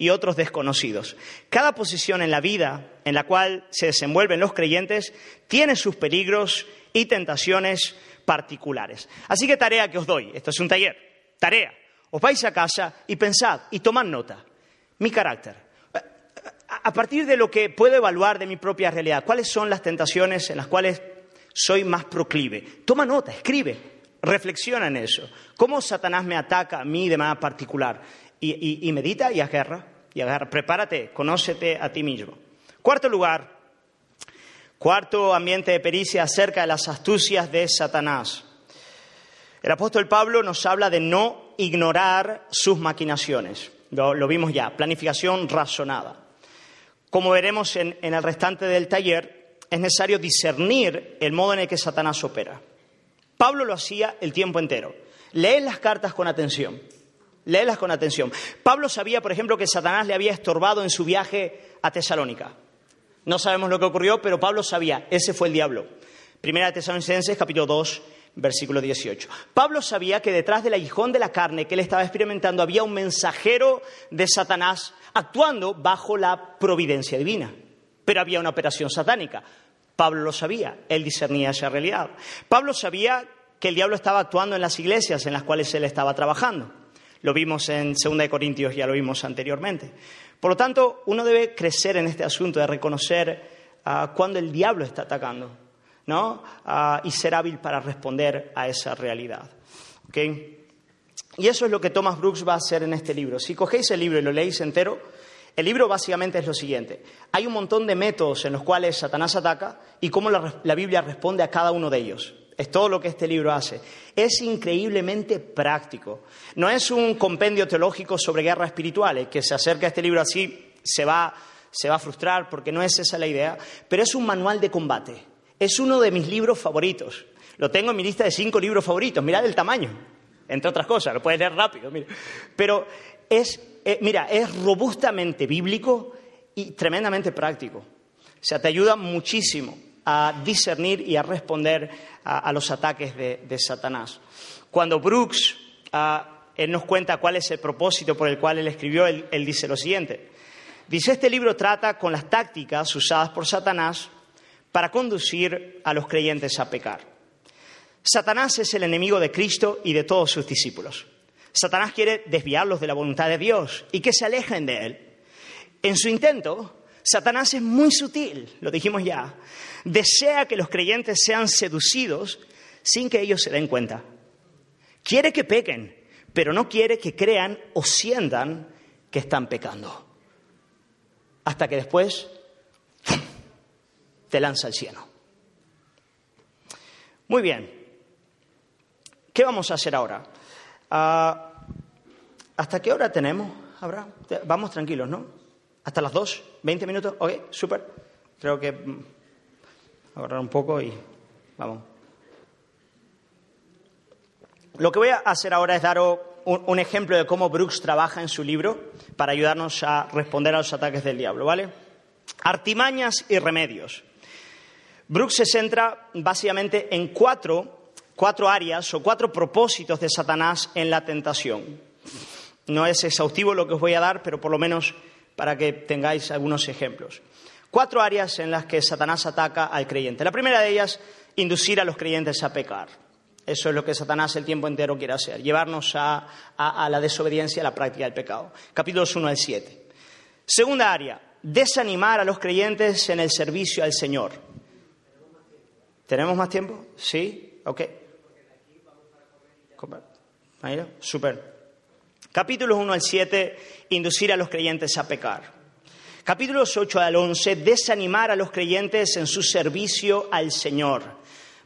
y otros desconocidos. Cada posición en la vida en la cual se desenvuelven los creyentes tiene sus peligros y tentaciones particulares. Así que tarea que os doy, esto es un taller, tarea, os vais a casa y pensad y tomad nota, mi carácter. A partir de lo que puedo evaluar de mi propia realidad, ¿cuáles son las tentaciones en las cuales soy más proclive? Toma nota, escribe, reflexiona en eso. ¿Cómo Satanás me ataca a mí de manera particular? y, medita y agarra, y agarra. Prepárate, conócete a ti mismo. Cuarto lugar, cuarto ambiente de pericia acerca de las astucias de Satanás. El apóstol Pablo nos habla de no ignorar sus maquinaciones. Lo, vimos ya, planificación razonada. Como veremos en el restante del taller, es necesario discernir el modo en el que Satanás opera. Pablo lo hacía el tiempo entero. Lee las cartas con atención. Léelas con atención. Pablo sabía, por ejemplo, que Satanás le había estorbado en su viaje a Tesalónica. No sabemos lo que ocurrió, pero Pablo sabía, ese fue el diablo. Primera de Tesalonicenses, capítulo 2, versículo 18. Pablo sabía que detrás del aguijón de la carne que él estaba experimentando había un mensajero de Satanás actuando bajo la providencia divina. Pero había una operación satánica. Pablo lo sabía, él discernía esa realidad. Pablo sabía que el diablo estaba actuando en las iglesias en las cuales él estaba trabajando. Lo vimos en 2 Corintios, ya lo vimos anteriormente. Por lo tanto, uno debe crecer en este asunto de reconocer cuando el diablo está atacando, ¿no? Ah, y ser hábil para responder a esa realidad. Y eso es lo que Thomas Brooks va a hacer en este libro. Si cogéis el libro y lo leéis entero, el libro básicamente es lo siguiente. Hay un montón de métodos en los cuales Satanás ataca y cómo la Biblia responde a cada uno de ellos. Es todo lo que este libro hace. Es increíblemente práctico. No es un compendio teológico sobre guerras espirituales, que se acerca a este libro así, se va, se va a frustrar porque no es esa la idea, pero es un manual de combate. Es uno de mis libros favoritos. Lo tengo en mi lista de cinco libros favoritos. Mirad el tamaño, entre otras cosas, lo puedes leer rápido. Pero es, eh, mira, es robustamente bíblico y tremendamente práctico. O sea, te ayuda muchísimo a discernir y a responder a, los ataques de, Satanás. Cuando Brooks él nos cuenta cuál es el propósito por el cual él escribió, él, él dice lo siguiente. Dice, este libro trata con las tácticas usadas por Satanás para conducir a los creyentes a pecar. Satanás es el enemigo de Cristo y de todos sus discípulos. Satanás quiere desviarlos de la voluntad de Dios y que se alejen de Él. En su intento, Satanás es muy sutil, lo dijimos ya. Desea que los creyentes sean seducidos sin que ellos se den cuenta. Quiere que pequen, pero no quiere que crean o sientan que están pecando. Hasta que después te lanza al cielo. Muy bien. ¿Qué vamos a hacer ahora? Ah, ¿Hasta qué hora tenemos? Vamos tranquilos, ¿no? ¿Hasta las dos? ¿20 minutos? Ok, súper. Creo que mm, ahorrar un poco y vamos. Lo que voy a hacer ahora es daros un, ejemplo de cómo Brooks trabaja en su libro para ayudarnos a responder a los ataques del diablo, ¿vale? Artimañas y remedios. Brooks se centra básicamente en cuatro, cuatro áreas o cuatro propósitos de Satanás en la tentación. No es exhaustivo lo que os voy a dar, pero por lo menos para que tengáis algunos ejemplos. Cuatro áreas en las que Satanás ataca al creyente. La primera de ellas, inducir a los creyentes a pecar. Eso es lo que Satanás el tiempo entero quiere hacer, llevarnos a, la desobediencia, a la práctica del pecado. Capítulos 1 al 7. Segunda área, desanimar a los creyentes en el servicio al Señor. ¿Tenemos más tiempo? ¿Sí? Ok. Super. Capítulos 1 al 7, inducir a los creyentes a pecar. Capítulos 8 al 11, desanimar a los creyentes en su servicio al Señor.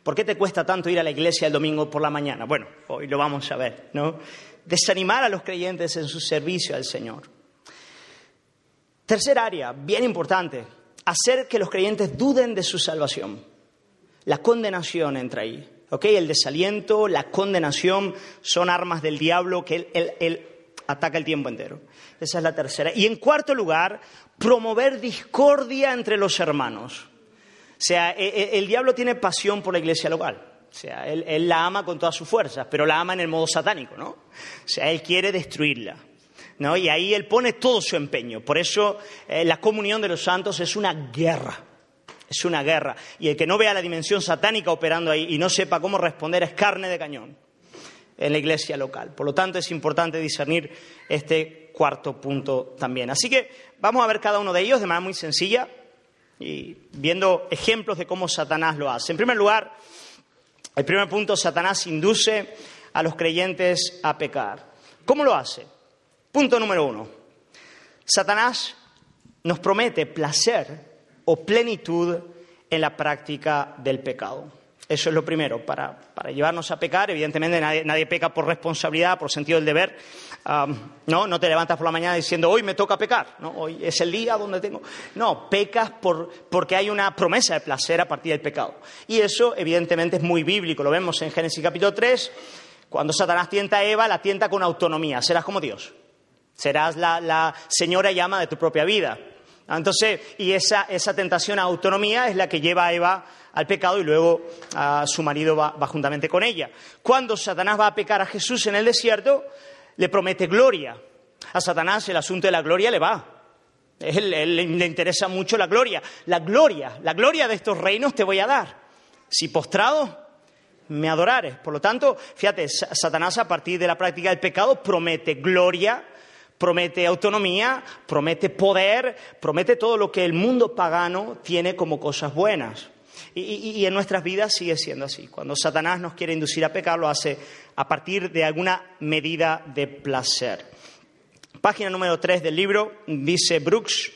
¿Por qué te cuesta tanto ir a la iglesia el domingo por la mañana? Bueno, hoy lo vamos a ver, ¿no? Desanimar a los creyentes en su servicio al Señor. Tercer área, bien importante, hacer que los creyentes duden de su salvación. La condenación entra ahí. ¿ok? El desaliento, la condenación son armas del diablo que él ataca el tiempo entero. Esa es la tercera. Y en cuarto lugar, promover discordia entre los hermanos. O sea, e, e, el, diablo tiene pasión por la iglesia local. O sea, él, la ama con todas sus fuerzas, pero la ama en el modo satánico, ¿no? O sea, él quiere destruirla. ¿no? Y ahí él pone todo su empeño. Por eso eh, la comunión de los santos es una guerra. Es una guerra. Y el que no vea la dimensión satánica operando ahí y no sepa cómo responder es carne de cañón en la iglesia local. Por lo tanto, es importante discernir este cuarto punto también. Así que vamos a ver cada uno de ellos de manera muy sencilla y viendo ejemplos de cómo Satanás lo hace. En primer lugar, el primer punto, Satanás induce a los creyentes a pecar. ¿Cómo lo hace? Punto número uno. Satanás nos promete placer o plenitud en la práctica del pecado. Eso es lo primero, para, llevarnos a pecar. Evidentemente nadie, peca por responsabilidad, por sentido del deber. no, no te levantas por la mañana diciendo, hoy me toca pecar, ¿no? hoy es el día donde tengo... No, pecas por, porque hay una promesa de placer a partir del pecado. Y eso evidentemente es muy bíblico, lo vemos en Génesis capítulo 3, cuando Satanás tienta a Eva, la tienta con autonomía, serás como Dios, serás la, la señora llama de tu propia vida. Entonces, y esa, esa tentación a autonomía es la que lleva a Eva al pecado y luego a su marido va, juntamente con ella. Cuando Satanás va a pecar a Jesús en el desierto, le promete gloria. A Satanás el asunto de la gloria le va. Él, le interesa mucho la gloria. La gloria, la gloria de estos reinos te voy a dar. Si postrado, me adorares. Por lo tanto, fíjate, Satanás a partir de la práctica del pecado promete gloria, promete autonomía, promete poder, promete todo lo que el mundo pagano tiene como cosas buenas. Y, en nuestras vidas sigue siendo así. Cuando Satanás nos quiere inducir a pecar, lo hace a partir de alguna medida de placer. Página número 3 del libro dice Brooks,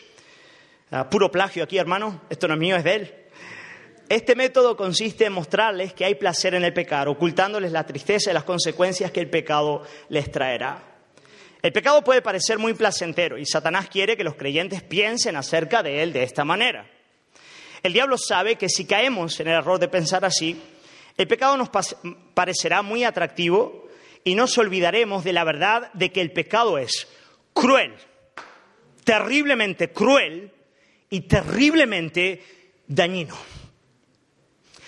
ah, puro plagio aquí, hermano, esto no es mío, es de él. Este método consiste en mostrarles que hay placer en el pecado, ocultándoles la tristeza y las consecuencias que el pecado les traerá. El pecado puede parecer muy placentero y Satanás quiere que los creyentes piensen acerca de él de esta manera. El diablo sabe que si caemos en el error de pensar así, el pecado nos parecerá muy atractivo y nos olvidaremos de la verdad de que el pecado es cruel, terriblemente cruel y terriblemente dañino.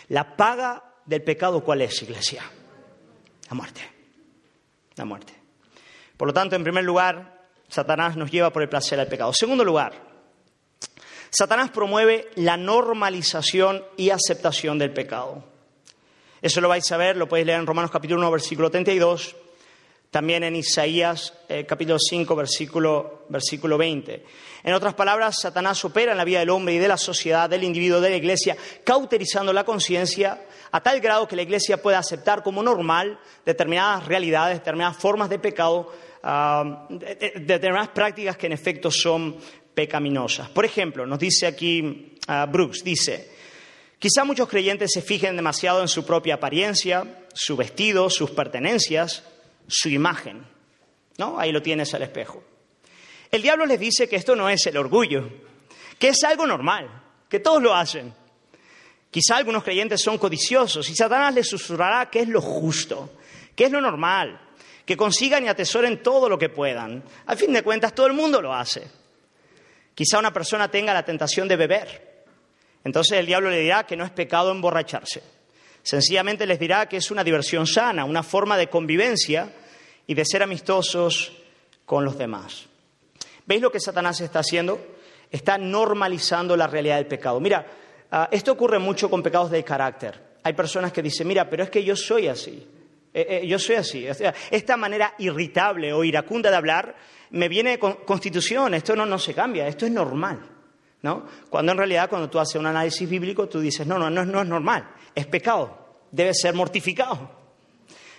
La paga del pecado, ¿cuál es, iglesia? La muerte. La muerte. Por lo tanto, en primer lugar, Satanás nos lleva por el placer al pecado. Segundo lugar, Satanás promueve la normalización y aceptación del pecado. Eso lo vais a ver, lo podéis leer en Romanos capítulo 1, versículo 32, también en Isaías eh, capítulo 5, versículo, versículo 20. En otras palabras, Satanás opera en la vida del hombre y de la sociedad, del individuo, de la iglesia, cauterizando la conciencia a tal grado que la iglesia pueda aceptar como normal determinadas realidades, determinadas formas de pecado, ah, determinadas prácticas que en efecto son pecaminosas. Por ejemplo, nos dice aquí ah, Brooks, dice, quizá muchos creyentes se fijen demasiado en su propia apariencia, su vestido, sus pertenencias, su imagen. ¿No? Ahí lo tienes al espejo. El diablo les dice que esto no es el orgullo, que es algo normal, que todos lo hacen. Quizá algunos creyentes son codiciosos y Satanás les susurrará que es lo justo, que es lo normal, que consigan y atesoren todo lo que puedan. Al fin de cuentas, todo el mundo lo hace. Quizá una persona tenga la tentación de beber. Entonces el diablo le dirá que no es pecado emborracharse. Sencillamente les dirá que es una diversión sana, una forma de convivencia y de ser amistosos con los demás. ¿Veis lo que Satanás está haciendo? Está normalizando la realidad del pecado. Mira, ah, esto ocurre mucho con pecados de carácter. hay personas que dicen, mira, pero es que yo soy así. Eh, eh, yo soy así. esta manera irritable o iracunda de hablar me viene con constitución. Esto no, no se cambia. Esto es normal. ¿no? Cuando en realidad cuando tú haces un análisis bíblico tú dices, no, no, no, no es normal. Es pecado. Debe ser mortificado.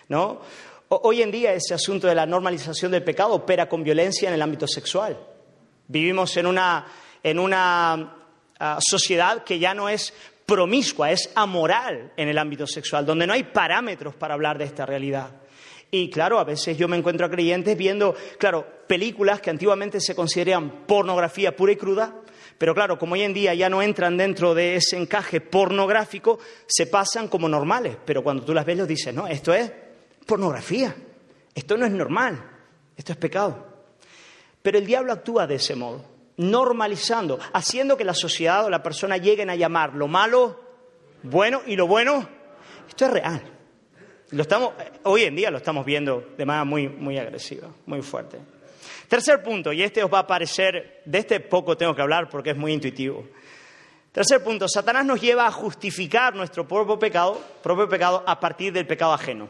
¿no? Hoy en día ese asunto de la normalización del pecado opera con violencia en el ámbito sexual. Vivimos en una, en una ah, sociedad que ya no es promiscua, es amoral en el ámbito sexual, donde no hay parámetros para hablar de esta realidad. Y claro, a veces yo me encuentro a creyentes viendo, claro, películas que antiguamente se consideraban pornografía pura y cruda, pero claro, como hoy en día ya no entran dentro de ese encaje pornográfico, se pasan como normales. Pero cuando tú las ves, los dices, no, esto es pornografía, esto no es normal, esto es pecado. Pero el diablo actúa de ese modo normalizando, haciendo que la sociedad o la persona lleguen a llamar lo malo bueno y lo bueno. Esto es real. Estamos, hoy en día lo estamos viendo de manera muy, muy agresiva, muy fuerte. Tercer punto, y este os va a parecer, de este poco tengo que hablar porque es muy intuitivo. Tercer punto, Satanás nos lleva a justificar nuestro propio pecado, propio pecado a partir del pecado ajeno.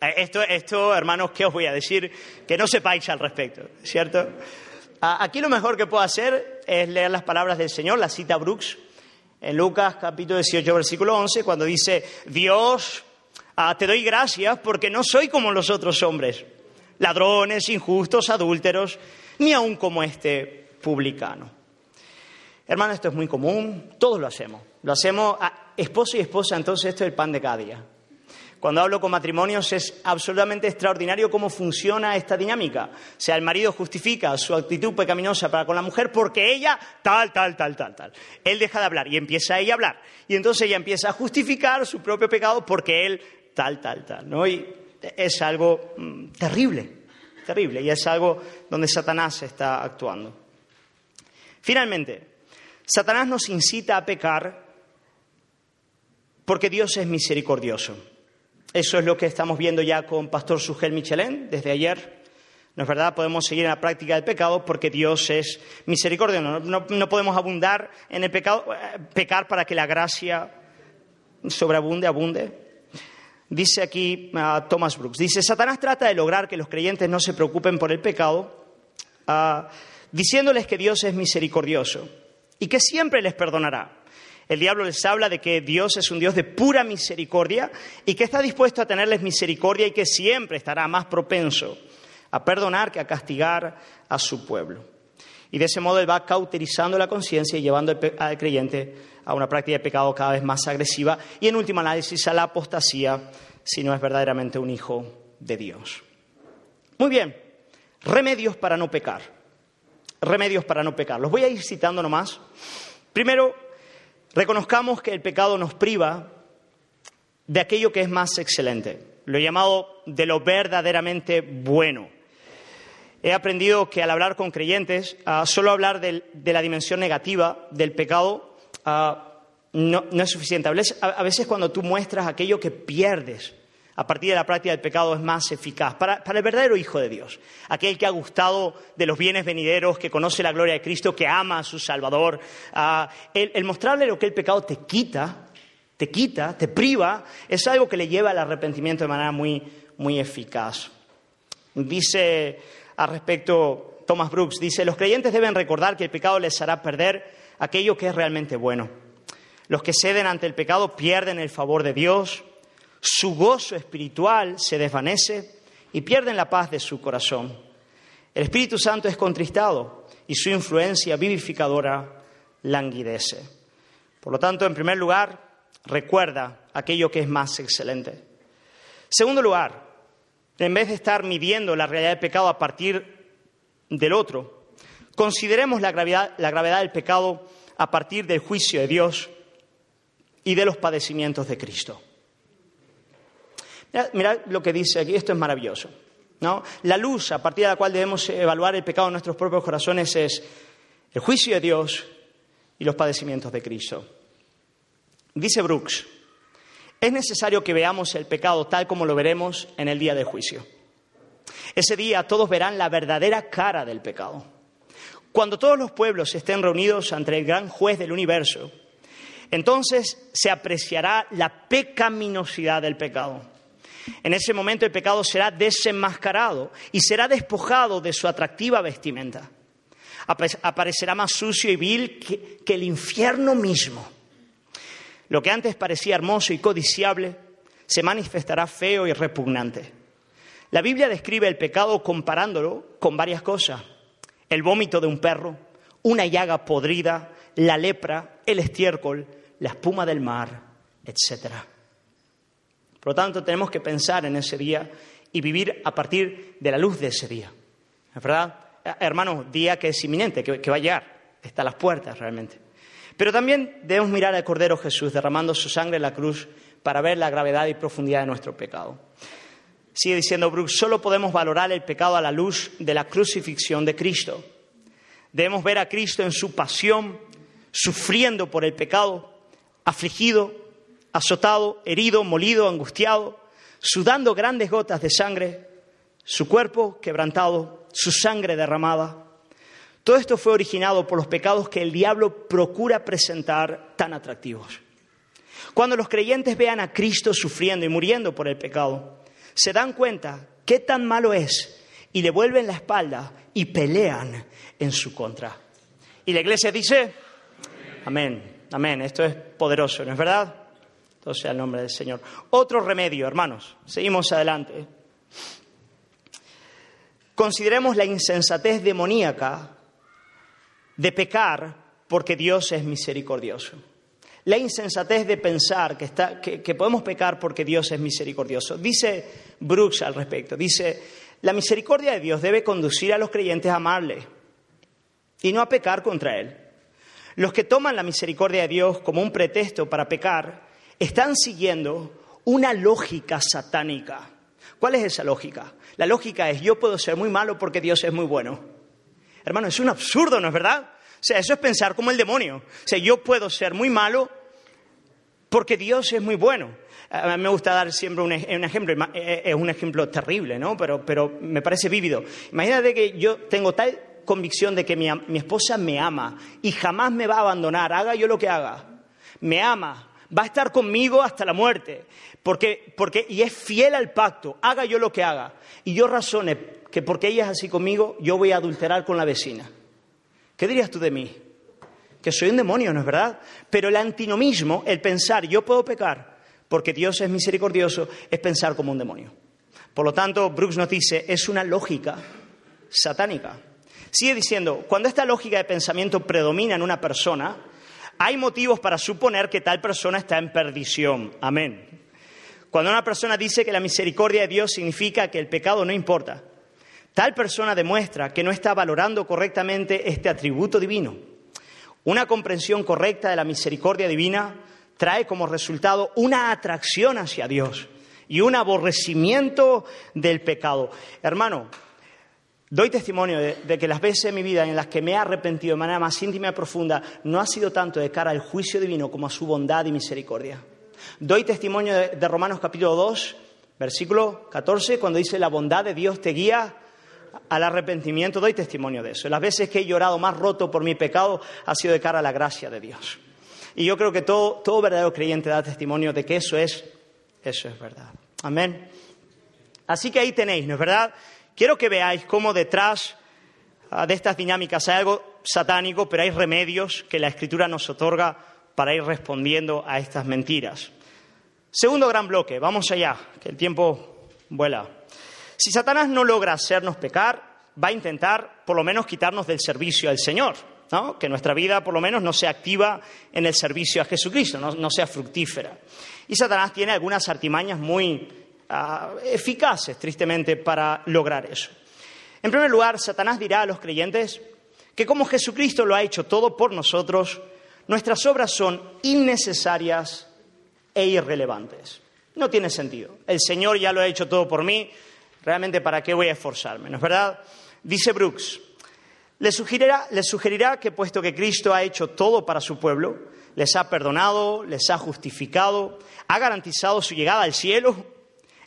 Eh, esto, esto, hermanos, ¿qué os voy a decir? Que no sepáis al respecto, ¿cierto? Ah, aquí lo mejor que puedo hacer es leer las palabras del Señor, la cita Brooks, en Lucas capítulo 18, versículo 11, cuando dice, Dios, ah, te doy gracias porque no soy como los otros hombres, ladrones, injustos, adúlteros, ni aun como este publicano. Hermano, esto es muy común, todos lo hacemos. Lo hacemos esposo y esposa, entonces esto es el pan de cada día. Cuando hablo con matrimonios es absolutamente extraordinario cómo funciona esta dinámica. O sea, el marido justifica su actitud pecaminosa para con la mujer porque ella tal, tal, tal, tal, tal. Él deja de hablar y empieza ella a hablar. Y entonces ella empieza a justificar su propio pecado porque él tal, tal, tal. ¿no? Y es algo mm, terrible, terrible. Y es algo donde Satanás está actuando. Finalmente, Satanás nos incita a pecar porque Dios es misericordioso. Eso es lo que estamos viendo ya con Pastor Sugel Michelén desde ayer. No es verdad, podemos seguir en la práctica del pecado porque Dios es misericordia. No, podemos abundar en el pecado, eh, pecar para que la gracia sobreabunde, abunde. Dice aquí uh, Thomas Brooks, dice, Satanás trata de lograr que los creyentes no se preocupen por el pecado, ah, diciéndoles que Dios es misericordioso y que siempre les perdonará. El diablo les habla de que Dios es un Dios de pura misericordia y que está dispuesto a tenerles misericordia y que siempre estará más propenso a perdonar que a castigar a su pueblo. Y de ese modo él va cauterizando la conciencia y llevando al creyente a una práctica de pecado cada vez más agresiva y en último análisis a la apostasía si no es verdaderamente un hijo de Dios. Muy bien, remedios para no pecar. Remedios para no pecar. Los voy a ir citando nomás. Primero, Reconozcamos que el pecado nos priva de aquello que es más excelente, lo llamado de lo verdaderamente bueno. He aprendido que al hablar con creyentes, ah, solo hablar de la dimensión negativa del pecado ah, no, es suficiente. a veces cuando tú muestras aquello que pierdes, a partir de la práctica del pecado es más eficaz. Para, el verdadero Hijo de Dios, aquel que ha gustado de los bienes venideros, que conoce la gloria de Cristo, que ama a su Salvador, ah, el, mostrarle lo que el pecado te quita, te quita, te priva, es algo que le lleva al arrepentimiento de manera muy, muy eficaz. Dice al respecto Thomas Brooks, dice, los creyentes deben recordar que el pecado les hará perder aquello que es realmente bueno. Los que ceden ante el pecado pierden el favor de Dios, su gozo espiritual se desvanece y pierden la paz de su corazón. El Espíritu Santo es contristado y su influencia vivificadora languidece. Por lo tanto, en primer lugar, recuerda aquello que es más excelente. Segundo lugar, en vez de estar midiendo la realidad del pecado a partir del otro, consideremos la gravedad, la gravedad del pecado a partir del juicio de Dios y de los padecimientos de Cristo. Mirad, lo que dice aquí, esto es maravilloso. ¿no? La luz a partir de la cual debemos evaluar el pecado en nuestros propios corazones es el juicio de Dios y los padecimientos de Cristo. Dice Brooks, es necesario que veamos el pecado tal como lo veremos en el día del juicio. Ese día todos verán la verdadera cara del pecado. Cuando todos los pueblos estén reunidos ante el gran juez del universo, entonces se apreciará la pecaminosidad del pecado. En ese momento el pecado será desenmascarado y será despojado de su atractiva vestimenta. Aparecerá más sucio y vil que, el infierno mismo. Lo que antes parecía hermoso y codiciable se manifestará feo y repugnante. La Biblia describe el pecado comparándolo con varias cosas. El vómito de un perro, una llaga podrida, la lepra, el estiércol, la espuma del mar, etc. Por lo tanto, tenemos que pensar en ese día y vivir a partir de la luz de ese día. ¿Es verdad? Eh, hermano, día que es inminente, que, que va a llegar, está a las puertas realmente. Pero también debemos mirar al Cordero Jesús derramando su sangre en la cruz para ver la gravedad y profundidad de nuestro pecado. Sigue diciendo Brooks, solo podemos valorar el pecado a la luz de la crucifixión de Cristo. Debemos ver a Cristo en su pasión, sufriendo por el pecado, afligido, azotado, herido, molido, angustiado, sudando grandes gotas de sangre, su cuerpo quebrantado, su sangre derramada. Todo esto fue originado por los pecados que el diablo procura presentar tan atractivos. Cuando los creyentes vean a Cristo sufriendo y muriendo por el pecado, se dan cuenta qué tan malo es y le vuelven la espalda y pelean en su contra. Y la iglesia dice, amén, amén, esto es poderoso, ¿no es verdad? Todo sea el nombre del Señor. Otro remedio, hermanos, seguimos adelante. Consideremos la insensatez demoníaca de pecar porque Dios es misericordioso. La insensatez de pensar que, que, podemos pecar porque Dios es misericordioso. Dice Brooks al respecto, dice, la misericordia de Dios debe conducir a los creyentes a amarle y no a pecar contra Él. Los que toman la misericordia de Dios como un pretexto para pecar están siguiendo una lógica satánica. ¿Cuál es esa lógica? La lógica es yo puedo ser muy malo porque Dios es muy bueno. Hermano, es un absurdo, ¿no es verdad? O sea, eso es pensar como el demonio. O sea, yo puedo ser muy malo porque Dios es muy bueno. A mí me gusta dar siempre un, ejemplo, es un ejemplo terrible, ¿no? Pero, pero me parece vívido. Imagínate que yo tengo tal convicción de que mi esposa me ama y jamás me va a abandonar, haga yo lo que haga. Me ama, va a estar conmigo hasta la muerte, porque, porque, y es fiel al pacto, haga yo lo que haga. Y yo razone que porque ella es así conmigo, yo voy a adulterar con la vecina. ¿Qué dirías tú de mí? Que soy un demonio, ¿no es verdad? Pero el antinomismo, el pensar yo puedo pecar porque Dios es misericordioso, es pensar como un demonio. Por lo tanto, Brooks nos dice, es una lógica satánica. Sigue diciendo, cuando esta lógica de pensamiento predomina en una persona, hay motivos para suponer que tal persona está en perdición. Amén. Cuando una persona dice que la misericordia de Dios significa que el pecado no importa, tal persona demuestra que no está valorando correctamente este atributo divino. Una comprensión correcta de la misericordia divina trae como resultado una atracción hacia Dios y un aborrecimiento del pecado. Hermano, Doy testimonio de, que las veces en mi vida en las que me he arrepentido de manera más íntima y profunda no ha sido tanto de cara al juicio divino como a su bondad y misericordia. Doy testimonio de, Romanos capítulo 2, versículo 14, cuando dice la bondad de Dios te guía al arrepentimiento. Doy testimonio de eso. Las veces que he llorado más roto por mi pecado ha sido de cara a la gracia de Dios. Y yo creo que todo, todo verdadero creyente da testimonio de que eso es, eso es verdad. Amén. Así que ahí tenéis, ¿no es verdad? Quiero que veáis cómo detrás ah, de estas dinámicas hay algo satánico, pero hay remedios que la Escritura nos otorga para ir respondiendo a estas mentiras. Segundo gran bloque, vamos allá, que el tiempo vuela. Si Satanás no logra hacernos pecar, va a intentar por lo menos quitarnos del servicio al Señor, que nuestra vida por lo menos no sea activa en el servicio a Jesucristo, no sea fructífera. Y Satanás tiene algunas artimañas muy Ah, eficaces, tristemente, para lograr eso. En primer lugar, Satanás dirá a los creyentes que como Jesucristo lo ha hecho todo por nosotros, nuestras obras son innecesarias e irrelevantes. No tiene sentido. El Señor ya lo ha hecho todo por mí, realmente para qué voy a esforzarme, ¿no es verdad? Dice Brooks, le sugerirá, le sugerirá que puesto que Cristo ha hecho todo para su pueblo, les ha perdonado, les ha justificado, ha garantizado su llegada al cielo,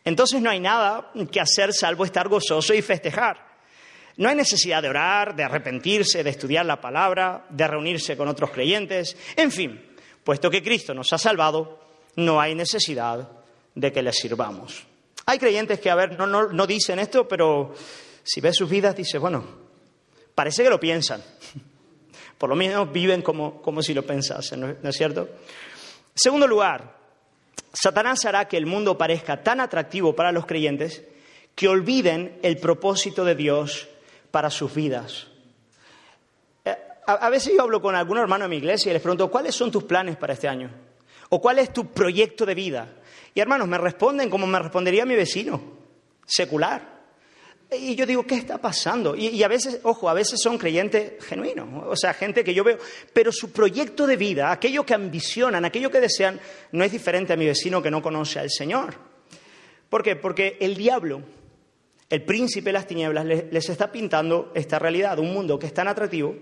entonces no hay nada que hacer salvo estar gozoso y festejar. No hay necesidad de orar, de arrepentirse, de estudiar la palabra, de reunirse con otros creyentes. En fin, Puesto que Cristo nos ha salvado, no hay necesidad de que le sirvamos. Hay creyentes que, a ver, no, no, dicen esto, pero si ves sus vidas, dice, bueno, parece que lo piensan. Por lo menos viven como, como si lo pensasen, ¿no es cierto? Segundo lugar, Satanás hará que el mundo parezca tan atractivo para los creyentes que olviden el propósito de Dios para sus vidas. Eh, a, veces yo hablo con algún hermano de mi iglesia y les pregunto, ¿cuáles son tus planes para este año? ¿O cuál es tu proyecto de vida? Y hermanos, me responden como me respondería mi vecino, secular. Y yo digo, ¿qué está pasando? Y, a veces, ojo, a veces son creyentes genuinos, o sea, gente que yo veo, pero su proyecto de vida, aquello que ambicionan, aquello que desean, no es diferente a mi vecino que no conoce al Señor. ¿Por qué? Porque el diablo, el príncipe de las tinieblas, les está pintando esta realidad, un mundo que es tan atractivo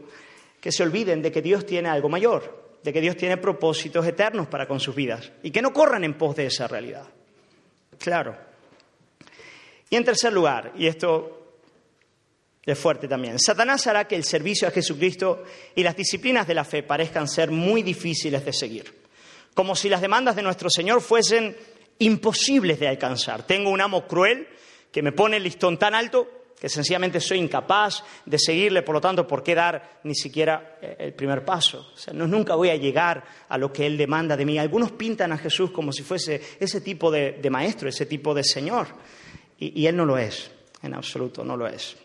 que se olviden de que Dios tiene algo mayor, de que Dios tiene propósitos eternos para con sus vidas y que no corran en pos de esa realidad. Claro. Y en tercer lugar, y esto es fuerte también, Satanás hará que el servicio a Jesucristo y las disciplinas de la fe parezcan ser muy difíciles de seguir, como si las demandas de nuestro Señor fuesen imposibles de alcanzar. Tengo un amo cruel que me pone el listón tan alto que sencillamente soy incapaz de seguirle, por lo tanto, ¿por qué dar ni siquiera eh, el primer paso? No, nunca voy a llegar a lo que Él demanda de mí. Algunos pintan a Jesús como si fuese ese tipo de maestro, ese tipo de Señor. Y, él no lo es, en absoluto, no lo es.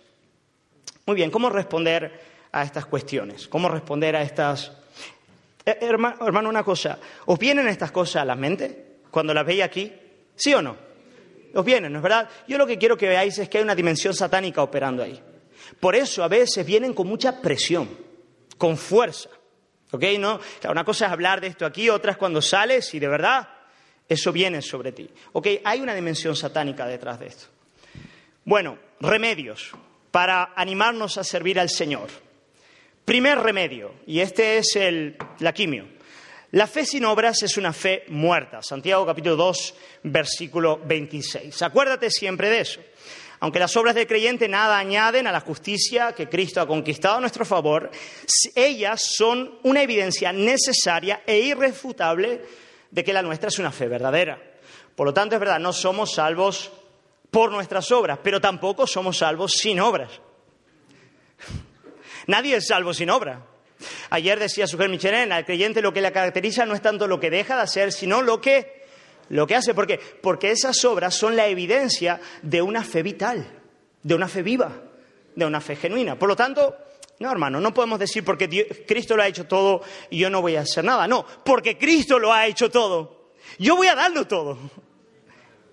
Muy bien, ¿cómo responder a estas cuestiones? ¿Cómo responder a estas... Eh, hermano, hermano, una cosa, ¿os vienen estas cosas a la mente cuando las veis aquí? ¿Sí o no? Os vienen, ¿no es verdad? Yo lo que quiero que veáis es que hay una dimensión satánica operando ahí. Por eso a veces vienen con mucha presión, con fuerza. ¿Ok? ¿No? una cosa es hablar de esto aquí, otra es cuando sales y de verdad eso viene sobre ti. ¿Ok? Hay una dimensión satánica detrás de esto. Bueno, remedios para animarnos a servir al Señor. Primer remedio, y este es el, la quimio. La fe sin obras es una fe muerta. Santiago capítulo 2, versículo 26. Acuérdate siempre de eso. Aunque las obras del creyente nada añaden a la justicia que Cristo ha conquistado a nuestro favor, ellas son una evidencia necesaria e irrefutable de que la nuestra es una fe verdadera. Por lo tanto, es verdad, no somos salvos por nuestras obras, pero tampoco somos salvos sin obras. Nadie es salvo sin obra. Ayer decía Suger Michelin, al creyente lo que le caracteriza no es tanto lo que deja de hacer, sino lo que, lo que hace. ¿Por qué? Porque esas obras son la evidencia de una fe vital, de una fe viva, de una fe genuina. Por lo tanto, no, hermano, no podemos decir porque Cristo lo ha hecho todo y yo no voy a hacer nada. No, porque Cristo lo ha hecho todo. Yo voy a darlo todo.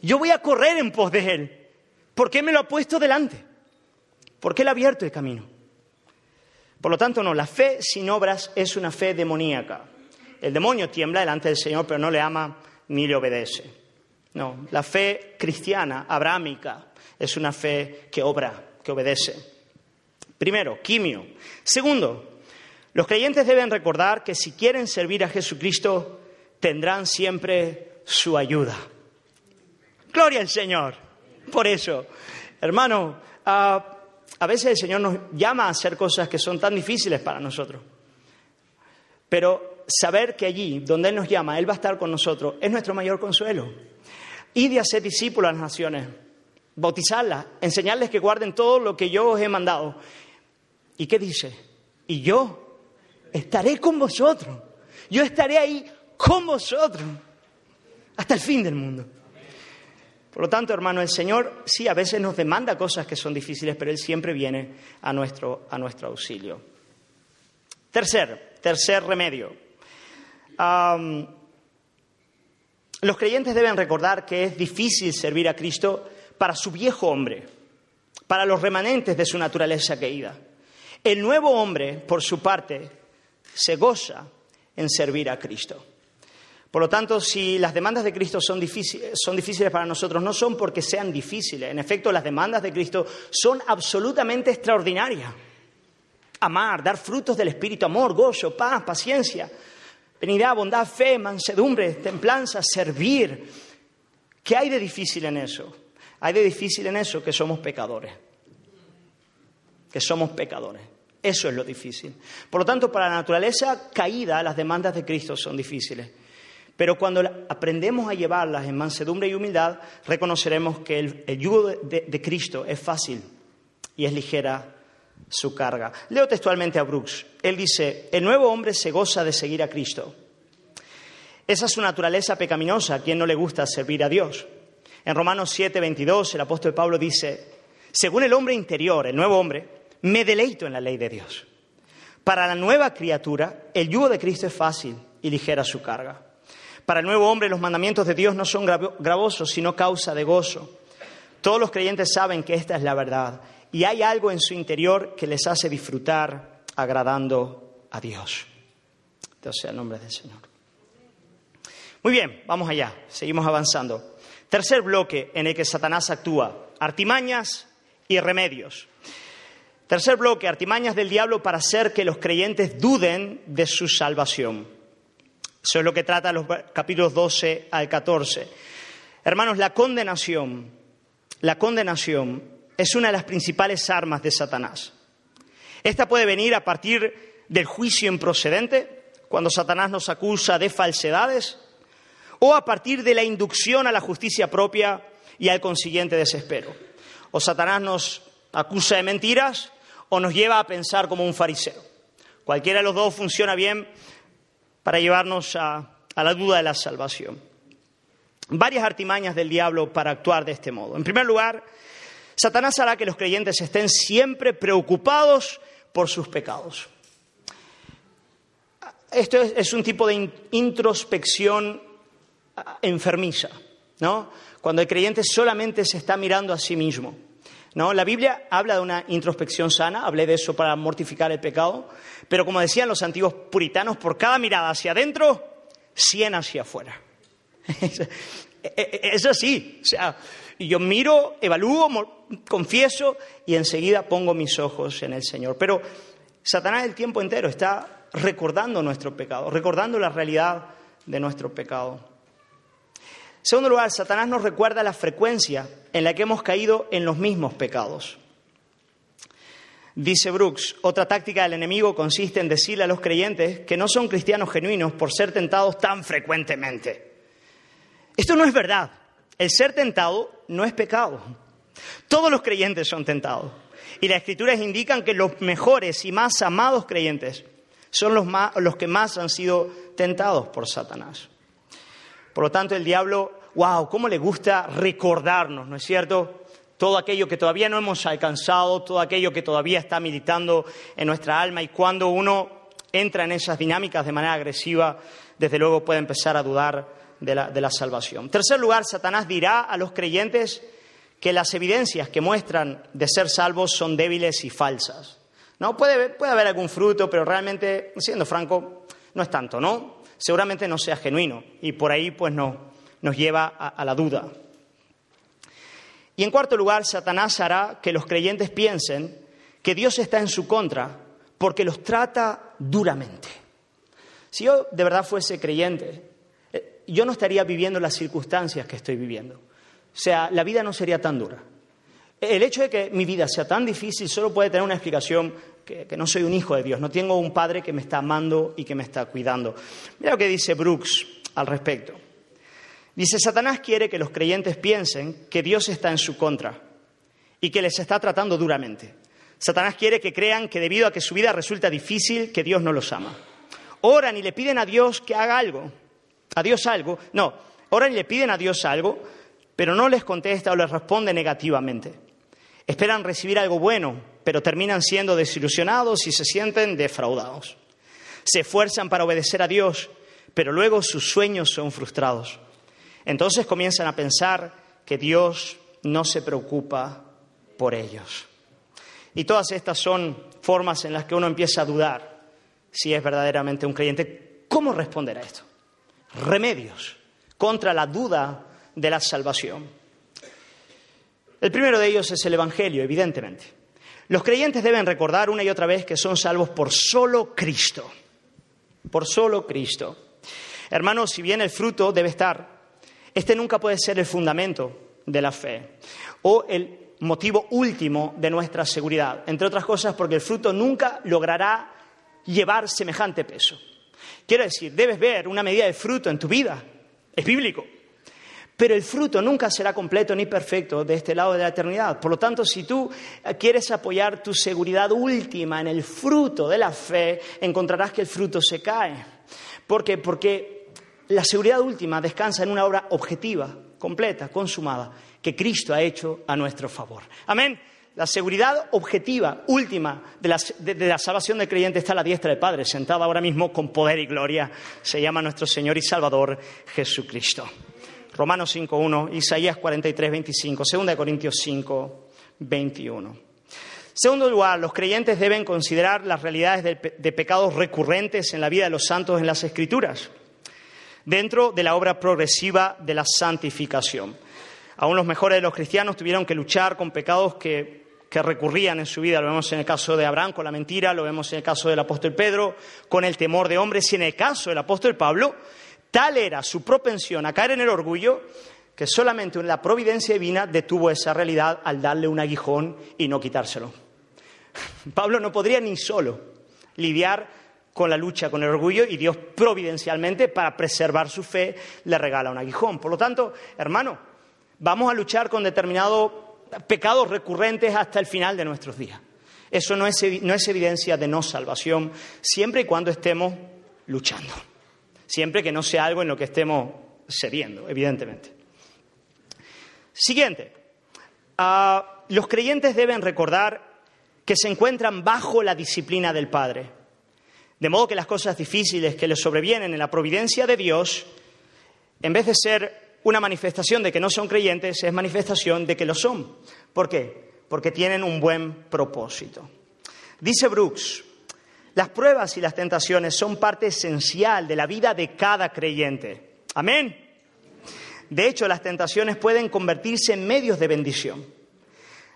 Yo voy a correr en pos de Él. ¿Por qué me lo ha puesto delante? Porque Él ha abierto el camino. Por lo tanto, no, la fe sin obras es una fe demoníaca. El demonio tiembla delante del Señor, pero no le ama ni le obedece. No, la fe cristiana, abrámica, es una fe que obra, que obedece. Primero, quimio. Segundo, los creyentes deben recordar que si quieren servir a Jesucristo, tendrán siempre su ayuda. Gloria al Señor. Por eso, hermano, a veces el Señor nos llama a hacer cosas que son tan difíciles para nosotros. Pero saber que allí, donde Él nos llama, Él va a estar con nosotros, es nuestro mayor consuelo. Y de hacer discípulos a las naciones, bautizarlas, enseñarles que guarden todo lo que yo os he mandado. ¿Y qué dice? Y yo estaré con vosotros. Yo estaré ahí con vosotros hasta el fin del mundo. Por lo tanto, hermano, el Señor sí a veces nos demanda cosas que son difíciles, pero Él siempre viene a nuestro, a nuestro auxilio. Tercer, tercer remedio. los creyentes deben recordar que es difícil servir a Cristo para su viejo hombre, para los remanentes de su naturaleza caída. El nuevo hombre, por su parte, se goza en servir a Cristo. Por lo tanto, si las demandas de Cristo son difíciles, para nosotros, no son porque sean difíciles. En efecto, las demandas de Cristo son absolutamente extraordinarias. Amar, dar frutos del Espíritu, amor, gozo, paz, paciencia, benignidad, bondad, fe, mansedumbre, templanza, servir. ¿Qué hay de difícil en eso? Hay de difícil en eso que somos pecadores que somos pecadores. Eso es lo difícil. Por lo tanto, para la naturaleza caída, las demandas de Cristo son difíciles. Pero cuando aprendemos a llevarlas en mansedumbre y humildad, reconoceremos que el, yugo de, Cristo es fácil y es ligera su carga. Leo textualmente a Brooks. Él dice, el nuevo hombre se goza de seguir a Cristo. Esa es su naturaleza pecaminosa, a quien no le gusta servir a Dios. En Romanos 7, 22, el apóstol Pablo dice, según el hombre interior, el nuevo hombre, me deleito en la ley de Dios. Para la nueva criatura, el yugo de Cristo es fácil y ligera su carga. Para el nuevo hombre, los mandamientos de Dios no son gravosos, sino causa de gozo. Todos los creyentes saben que esta es la verdad y hay algo en su interior que les hace disfrutar agradando a Dios. Sea el nombre del Señor. Muy bien, vamos allá, seguimos avanzando. Tercer bloque en el que Satanás actúa, artimañas y remedios. Tercer bloque, artimañas del diablo para hacer que los creyentes duden de su salvación. Eso es lo que trata los capítulos 12 al 14. Hermanos, la condenación, la condenación es una de las principales armas de Satanás. Esta puede venir a partir del juicio improcedente, cuando Satanás nos acusa de falsedades, o a partir de la inducción a la justicia propia y al consiguiente desespero. O Satanás nos acusa de mentiras o nos lleva a pensar como un fariseo. Cualquiera de los dos funciona bien para llevarnos a, la duda de la salvación. Varias artimañas del diablo para actuar de este modo. En primer lugar, Satanás hará que los creyentes estén siempre preocupados por sus pecados. Esto es, un tipo de introspección ah, enfermiza, ¿no? Cuando el creyente solamente se está mirando a sí mismo. ¿No? La Biblia habla de una introspección sana, hablé de eso para mortificar el pecado, pero como decían los antiguos puritanos, por cada mirada hacia adentro, cien hacia afuera. es así, o sea, yo miro, evalúo, confieso y enseguida pongo mis ojos en el Señor. Pero Satanás el tiempo entero está recordando nuestro pecado, recordando la realidad de nuestro pecado. En segundo lugar, Satanás nos recuerda la frecuencia en la que hemos caído en los mismos pecados. Dice Brooks, otra táctica del enemigo consiste en decirle a los creyentes que no son cristianos genuinos por ser tentados tan frecuentemente. Esto no es verdad. El ser tentado no es pecado. Todos los creyentes son tentados. Y las escrituras indican que los mejores y más amados creyentes son los, los que más han sido tentados por Satanás. Por lo tanto, el diablo, wow, cómo le gusta recordarnos, ¿no es cierto? Todo aquello que todavía no hemos alcanzado, todo aquello que todavía está militando en nuestra alma y cuando uno entra en esas dinámicas de manera agresiva, desde luego puede empezar a dudar de la, de la salvación. En tercer lugar, Satanás dirá a los creyentes que las evidencias que muestran de ser salvos son débiles y falsas. ¿No? Puede, puede haber algún fruto, pero realmente, siendo franco, no es tanto, ¿no? Seguramente no sea genuino y por ahí pues no, nos lleva a, la duda. Y en cuarto lugar, Satanás hará que los creyentes piensen que Dios está en su contra porque los trata duramente. Si yo de verdad fuese creyente, eh, yo no estaría viviendo las circunstancias que estoy viviendo. O sea, la vida no sería tan dura. El hecho de que mi vida sea tan difícil solo puede tener una explicación que, no soy un hijo de Dios, no tengo un padre que me está amando y que me está cuidando. Mira lo que dice Brooks al respecto. Dice, Satanás quiere que los creyentes piensen que Dios está en su contra y que les está tratando duramente. Satanás quiere que crean que debido a que su vida resulta difícil, que Dios no los ama. Oran y le piden a Dios que haga algo. A Dios algo. No, oran y le piden a Dios algo pero no les contesta o les responde negativamente. Esperan recibir algo bueno, pero terminan siendo desilusionados y se sienten defraudados. Se esfuerzan para obedecer a Dios, pero luego sus sueños son frustrados. Entonces comienzan a pensar que Dios no se preocupa por ellos. Y todas estas son formas en las que uno empieza a dudar si es verdaderamente un creyente. ¿Cómo responder a esto? Remedios contra la duda de la salvación. El primero de ellos es el Evangelio, evidentemente. Los creyentes deben recordar una y otra vez que son salvos por solo Cristo. Por solo Cristo. Hermanos, si bien el fruto debe estar, este nunca puede ser el fundamento de la fe o el motivo último de nuestra seguridad. Entre otras cosas porque el fruto nunca logrará llevar semejante peso. Quiero decir, debes ver una medida de fruto en tu vida. Es bíblico. Pero el fruto nunca será completo ni perfecto de este lado de la eternidad. Por lo tanto, si tú quieres apoyar tu seguridad última en el fruto de la fe, encontrarás que el fruto se cae. ¿Por qué? Porque la seguridad última descansa en una obra objetiva, completa, consumada, que Cristo ha hecho a nuestro favor. Amén. La seguridad objetiva, última, de la, salvación del creyente está a la diestra del Padre, sentado ahora mismo con poder y gloria. Se llama nuestro Señor y Salvador Jesucristo. Romanos 5.1, Isaías 43.25, 2 Corintios 5, 21. Segundo lugar, los creyentes deben considerar las realidades de, pecados recurrentes en la vida de los santos en las Escrituras, dentro de la obra progresiva de la santificación. Aún los mejores de los cristianos tuvieron que luchar con pecados que, que recurrían en su vida. Lo vemos en el caso de Abraham con la mentira, lo vemos en el caso del apóstol Pedro con el temor de hombres y en el caso del apóstol Pablo Tal era su propensión a caer en el orgullo que solamente la providencia divina detuvo esa realidad al darle un aguijón y no quitárselo. Pablo no podría ni solo lidiar con la lucha con el orgullo y Dios providencialmente, para preservar su fe, le regala un aguijón. Por lo tanto, hermano, vamos a luchar con determinados pecados recurrentes hasta el final de nuestros días. Eso no es, no es evidencia de no salvación, siempre y cuando estemos luchando siempre que no sea algo en lo que estemos cediendo, evidentemente. Siguiente, ah, los creyentes deben recordar que se encuentran bajo la disciplina del Padre, de modo que las cosas difíciles que les sobrevienen en la providencia de Dios, en vez de ser una manifestación de que no son creyentes, es manifestación de que lo son. ¿Por qué? Porque tienen un buen propósito. Dice Brooks, las pruebas y las tentaciones son parte esencial de la vida de cada creyente. Amén. De hecho, las tentaciones pueden convertirse en medios de bendición.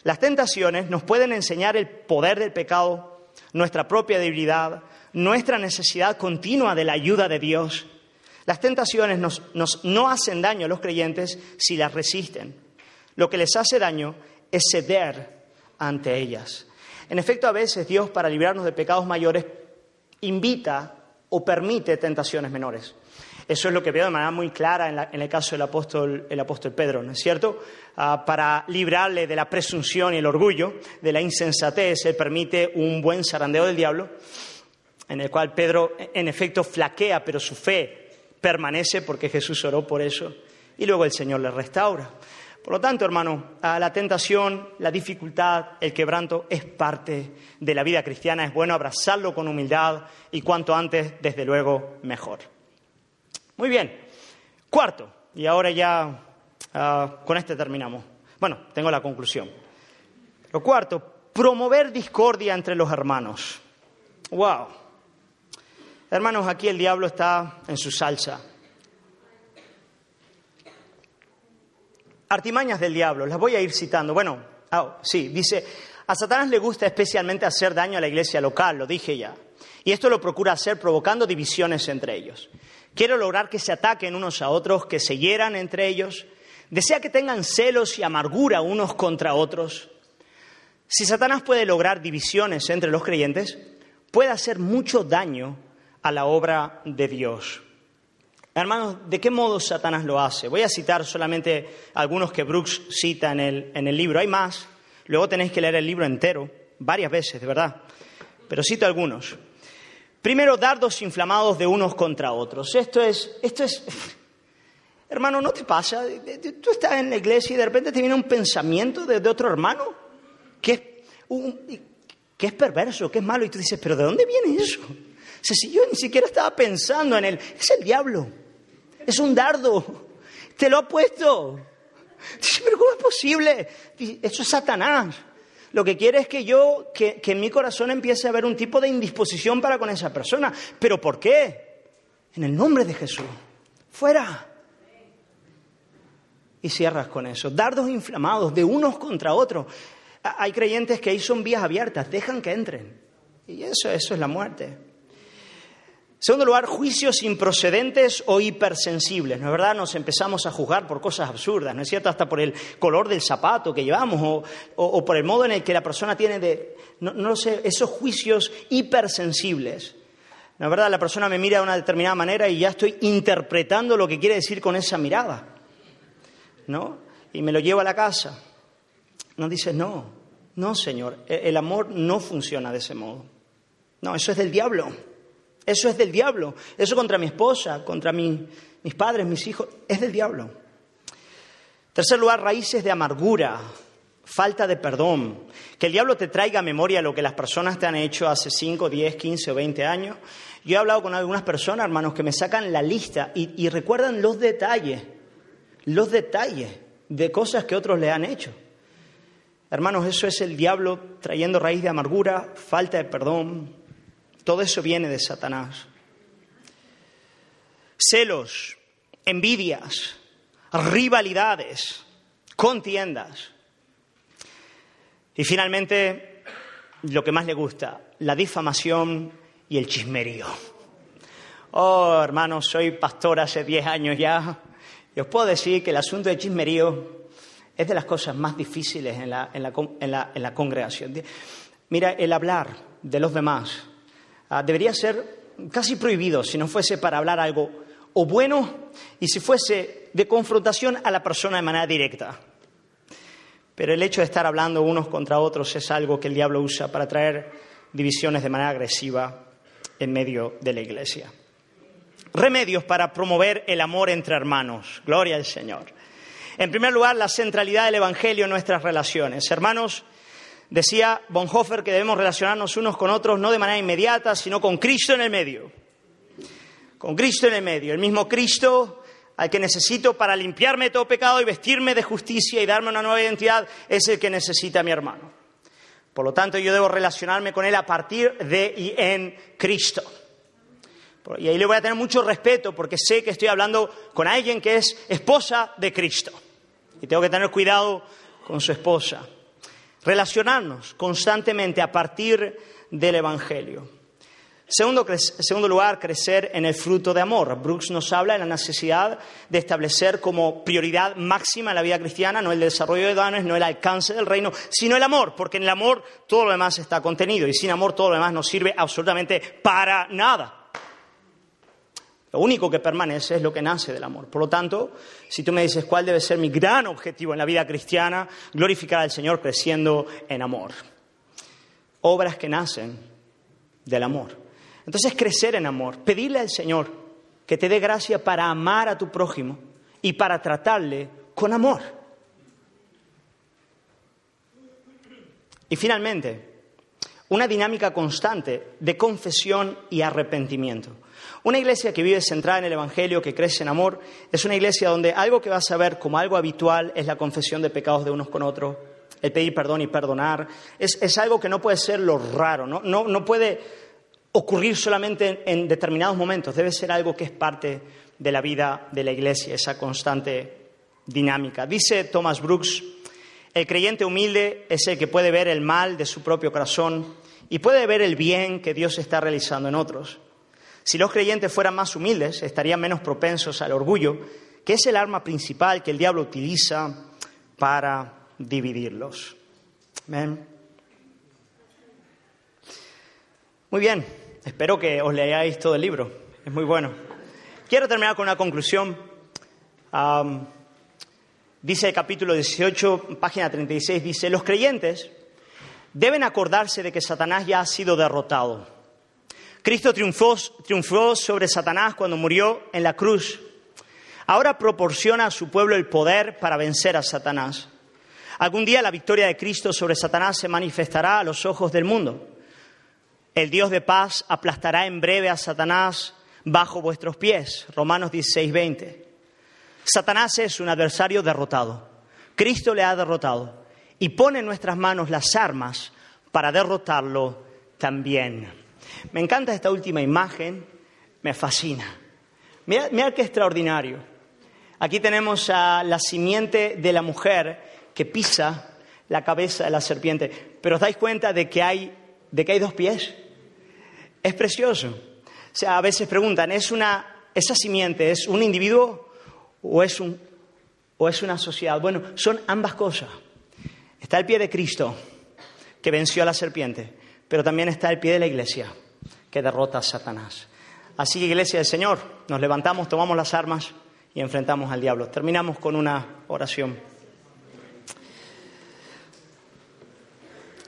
Las tentaciones nos pueden enseñar el poder del pecado, nuestra propia debilidad, nuestra necesidad continua de la ayuda de Dios. Las tentaciones nos, no hacen daño a los creyentes si las resisten. Lo que les hace daño es ceder ante ellas. En efecto, a veces Dios, para librarnos de pecados mayores, invita o permite tentaciones menores. Eso es lo que veo de manera muy clara en, el caso del apóstol, Pedro, ¿no es cierto? Ah, para librarle de la presunción y el orgullo, de la insensatez, él permite un buen zarandeo del diablo, en el cual Pedro, en efecto, flaquea, pero su fe permanece porque Jesús oró por eso, y luego el Señor le restaura. Por lo tanto, hermano, la tentación, la dificultad, el quebranto es parte de la vida cristiana. Es bueno abrazarlo con humildad y cuanto antes, desde luego, mejor. Muy bien. Cuarto, y ahora ya ah, con este terminamos. Bueno, tengo la conclusión. Lo cuarto, promover discordia entre los hermanos. ¡Wow! Hermanos, aquí el diablo está en su salsa. Artimañas del diablo, las voy a ir citando. Bueno, ah, sí, dice, a Satanás le gusta especialmente hacer daño a la iglesia local, lo dije ya. Y esto lo procura hacer provocando divisiones entre ellos. Quiere lograr que se ataquen unos a otros, que se hieran entre ellos. Desea que tengan celos y amargura unos contra otros. Si Satanás puede lograr divisiones entre los creyentes, puede hacer mucho daño a la obra de Dios. Hermanos, ¿de qué modo Satanás lo hace? Voy a citar solamente algunos que Brooks cita en el, en el libro. Hay más, luego tenéis que leer el libro entero, varias veces, de verdad. Pero cito algunos. Primero, dardos inflamados de unos contra otros. Esto es, esto es, hermano, ¿no te pasa? Tú estás en la iglesia y de repente te viene un pensamiento de, otro hermano que es, que es perverso, que es malo, y tú dices, ¿pero de dónde viene eso? O si yo ni siquiera estaba pensando en él, es el diablo. Es un dardo. Te lo ha puesto. pero ¿cómo es posible? Eso es Satanás. Lo que quiere es que yo, que, que en mi corazón empiece a haber un tipo de indisposición para con esa persona. ¿Pero por qué? En el nombre de Jesús. Fuera. Y cierras con eso. Dardos inflamados de unos contra otros. Hay creyentes que ahí son vías abiertas, dejan que entren. Y eso, eso es la muerte. Segundo lugar, juicios improcedentes o hipersensibles. ¿No es verdad? Nos empezamos a juzgar por cosas absurdas, ¿no es cierto? Hasta por el color del zapato que llevamos o, por el modo en el que la persona tiene de, no, no sé, esos juicios hipersensibles. ¿No es verdad? La persona me mira de una determinada manera y ya estoy interpretando lo que quiere decir con esa mirada. ¿No? Y me lo llevo a la casa. No dices, no, no, Señor, e-, el amor no funciona de ese modo. No, eso es del diablo. Eso es del diablo. Eso contra mi esposa, contra mis padres, mis hijos, es del diablo. Tercer lugar, raíces de amargura, falta de perdón. Que el diablo te traiga a memoria lo que las personas te han hecho hace 5, 10, 15 o 20 años. Yo he hablado con algunas personas, hermanos, que me sacan la lista y, y recuerdan los detalles, los detalles de cosas que otros le han hecho. Hermanos, eso es el diablo trayendo raíz de amargura, falta de perdón, todo eso viene de Satanás. Celos, envidias, rivalidades, contiendas. Y finalmente, lo que más le gusta, la difamación y el chismerío. Oh, hermanos, soy pastor hace 10 años ya y os puedo decir que el asunto de chismerío es de las cosas más difíciles en la, en la congregación. Mira, el hablar de los demás, debería ser casi prohibido si no fuese para hablar algo o bueno y si fuese de confrontación a la persona de manera directa. Pero el hecho de estar hablando unos contra otros es algo que el diablo usa para traer divisiones de manera agresiva en medio de la iglesia. Remedios para promover el amor entre hermanos. Gloria al Señor. En primer lugar, la centralidad del Evangelio en nuestras relaciones. Hermanos, Decía Bonhoeffer que debemos relacionarnos unos con otros no de manera inmediata, sino con Cristo en el medio. Con Cristo en el medio, el mismo Cristo al que necesito para limpiarme de todo pecado y vestirme de justicia y darme una nueva identidad, es el que necesita mi hermano. Por lo tanto, yo debo relacionarme con él a partir de y en Cristo. Y ahí le voy a tener mucho respeto porque sé que estoy hablando con alguien que es esposa de Cristo. Y tengo que tener cuidado con su esposa relacionarnos constantemente a partir del Evangelio. Segundo, segundo, lugar, crecer en el fruto de amor. Brooks nos habla de la necesidad de establecer como prioridad máxima en la vida cristiana no el desarrollo de dones, no el alcance del reino, sino el amor, porque en el amor todo lo demás está contenido y sin amor todo lo demás no sirve absolutamente para nada. Lo único que permanece es lo que nace del amor. Por lo tanto, si tú me dices cuál debe ser mi gran objetivo en la vida cristiana, glorificar al Señor creciendo en amor. Obras que nacen del amor. Entonces, crecer en amor, pedirle al Señor que te dé gracia para amar a tu prójimo y para tratarle con amor. Y finalmente, una dinámica constante de confesión y arrepentimiento. Una iglesia que vive centrada en el Evangelio, que crece en amor, es una iglesia donde algo que vas a ver como algo habitual es la confesión de pecados de unos con otros, el pedir perdón y perdonar. Es, algo que no puede ser lo raro, ¿no? No, puede ocurrir solamente en, determinados momentos, debe ser algo que es parte de la vida de la iglesia, esa constante dinámica. Dice Thomas Brooks, el creyente humilde es el que puede ver el mal de su propio corazón y puede ver el bien que Dios está realizando en otros. Si los creyentes fueran más humildes, estarían menos propensos al orgullo, que es el arma principal que el diablo utiliza para dividirlos. Muy bien, espero que os leáis todo el libro, es muy bueno. Quiero terminar con una conclusión. dice el capítulo 18, página 36, dice, los creyentes deben acordarse de que Satanás ya ha sido derrotado Cristo triunfó, sobre Satanás cuando murió en la cruz. Ahora proporciona a su pueblo el poder para vencer a Satanás. Algún día la victoria de Cristo sobre Satanás se manifestará a los ojos del mundo. El Dios de paz aplastará en breve a Satanás bajo vuestros pies. Romanos 16, 20. Satanás es un adversario derrotado. Cristo le ha derrotado y pone en nuestras manos las armas para derrotarlo también. Me encanta esta última imagen, me fascina. Mira, qué extraordinario. Aquí tenemos a la simiente de la mujer que pisa la cabeza de la serpiente. Pero os dais cuenta de que hay, de que hay dos pies. Es precioso. sea, a veces preguntan, ¿es una, esa simiente es un individuo o es, un, o es una sociedad? Bueno, son ambas cosas. Está el pie de Cristo, que venció a la serpiente, pero también está el pie de la iglesia, que derrota a Satanás. Así que, iglesia del Señor, nos levantamos, tomamos las armas y enfrentamos al diablo. Terminamos con una oración.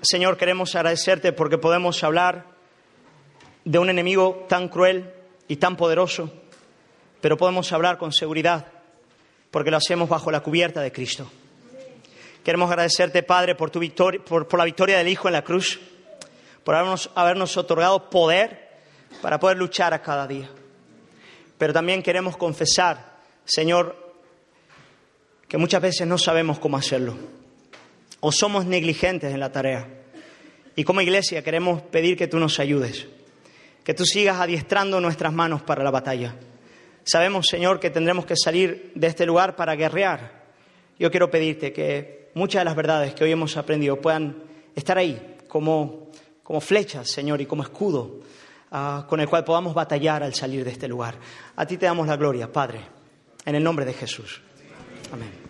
Señor, queremos agradecerte porque podemos hablar de un enemigo tan cruel y tan poderoso, pero podemos hablar con seguridad porque lo hacemos bajo la cubierta de Cristo. Queremos agradecerte, Padre, por, tu victoria, por, la victoria del Hijo en la cruz, por habernos, habernos otorgado poder para poder luchar a cada día. Pero también queremos confesar, Señor, que muchas veces no sabemos cómo hacerlo o somos negligentes en la tarea. Y como iglesia queremos pedir que tú nos ayudes, que tú sigas adiestrando nuestras manos para la batalla. Sabemos, Señor, que tendremos que salir de este lugar para guerrear. Yo quiero pedirte que muchas de las verdades que hoy hemos aprendido puedan estar ahí como, como flechas, Señor, y como escudo ah, con el cual podamos batallar al salir de este lugar. A ti te damos la gloria, Padre, en el nombre de Jesús. Amén.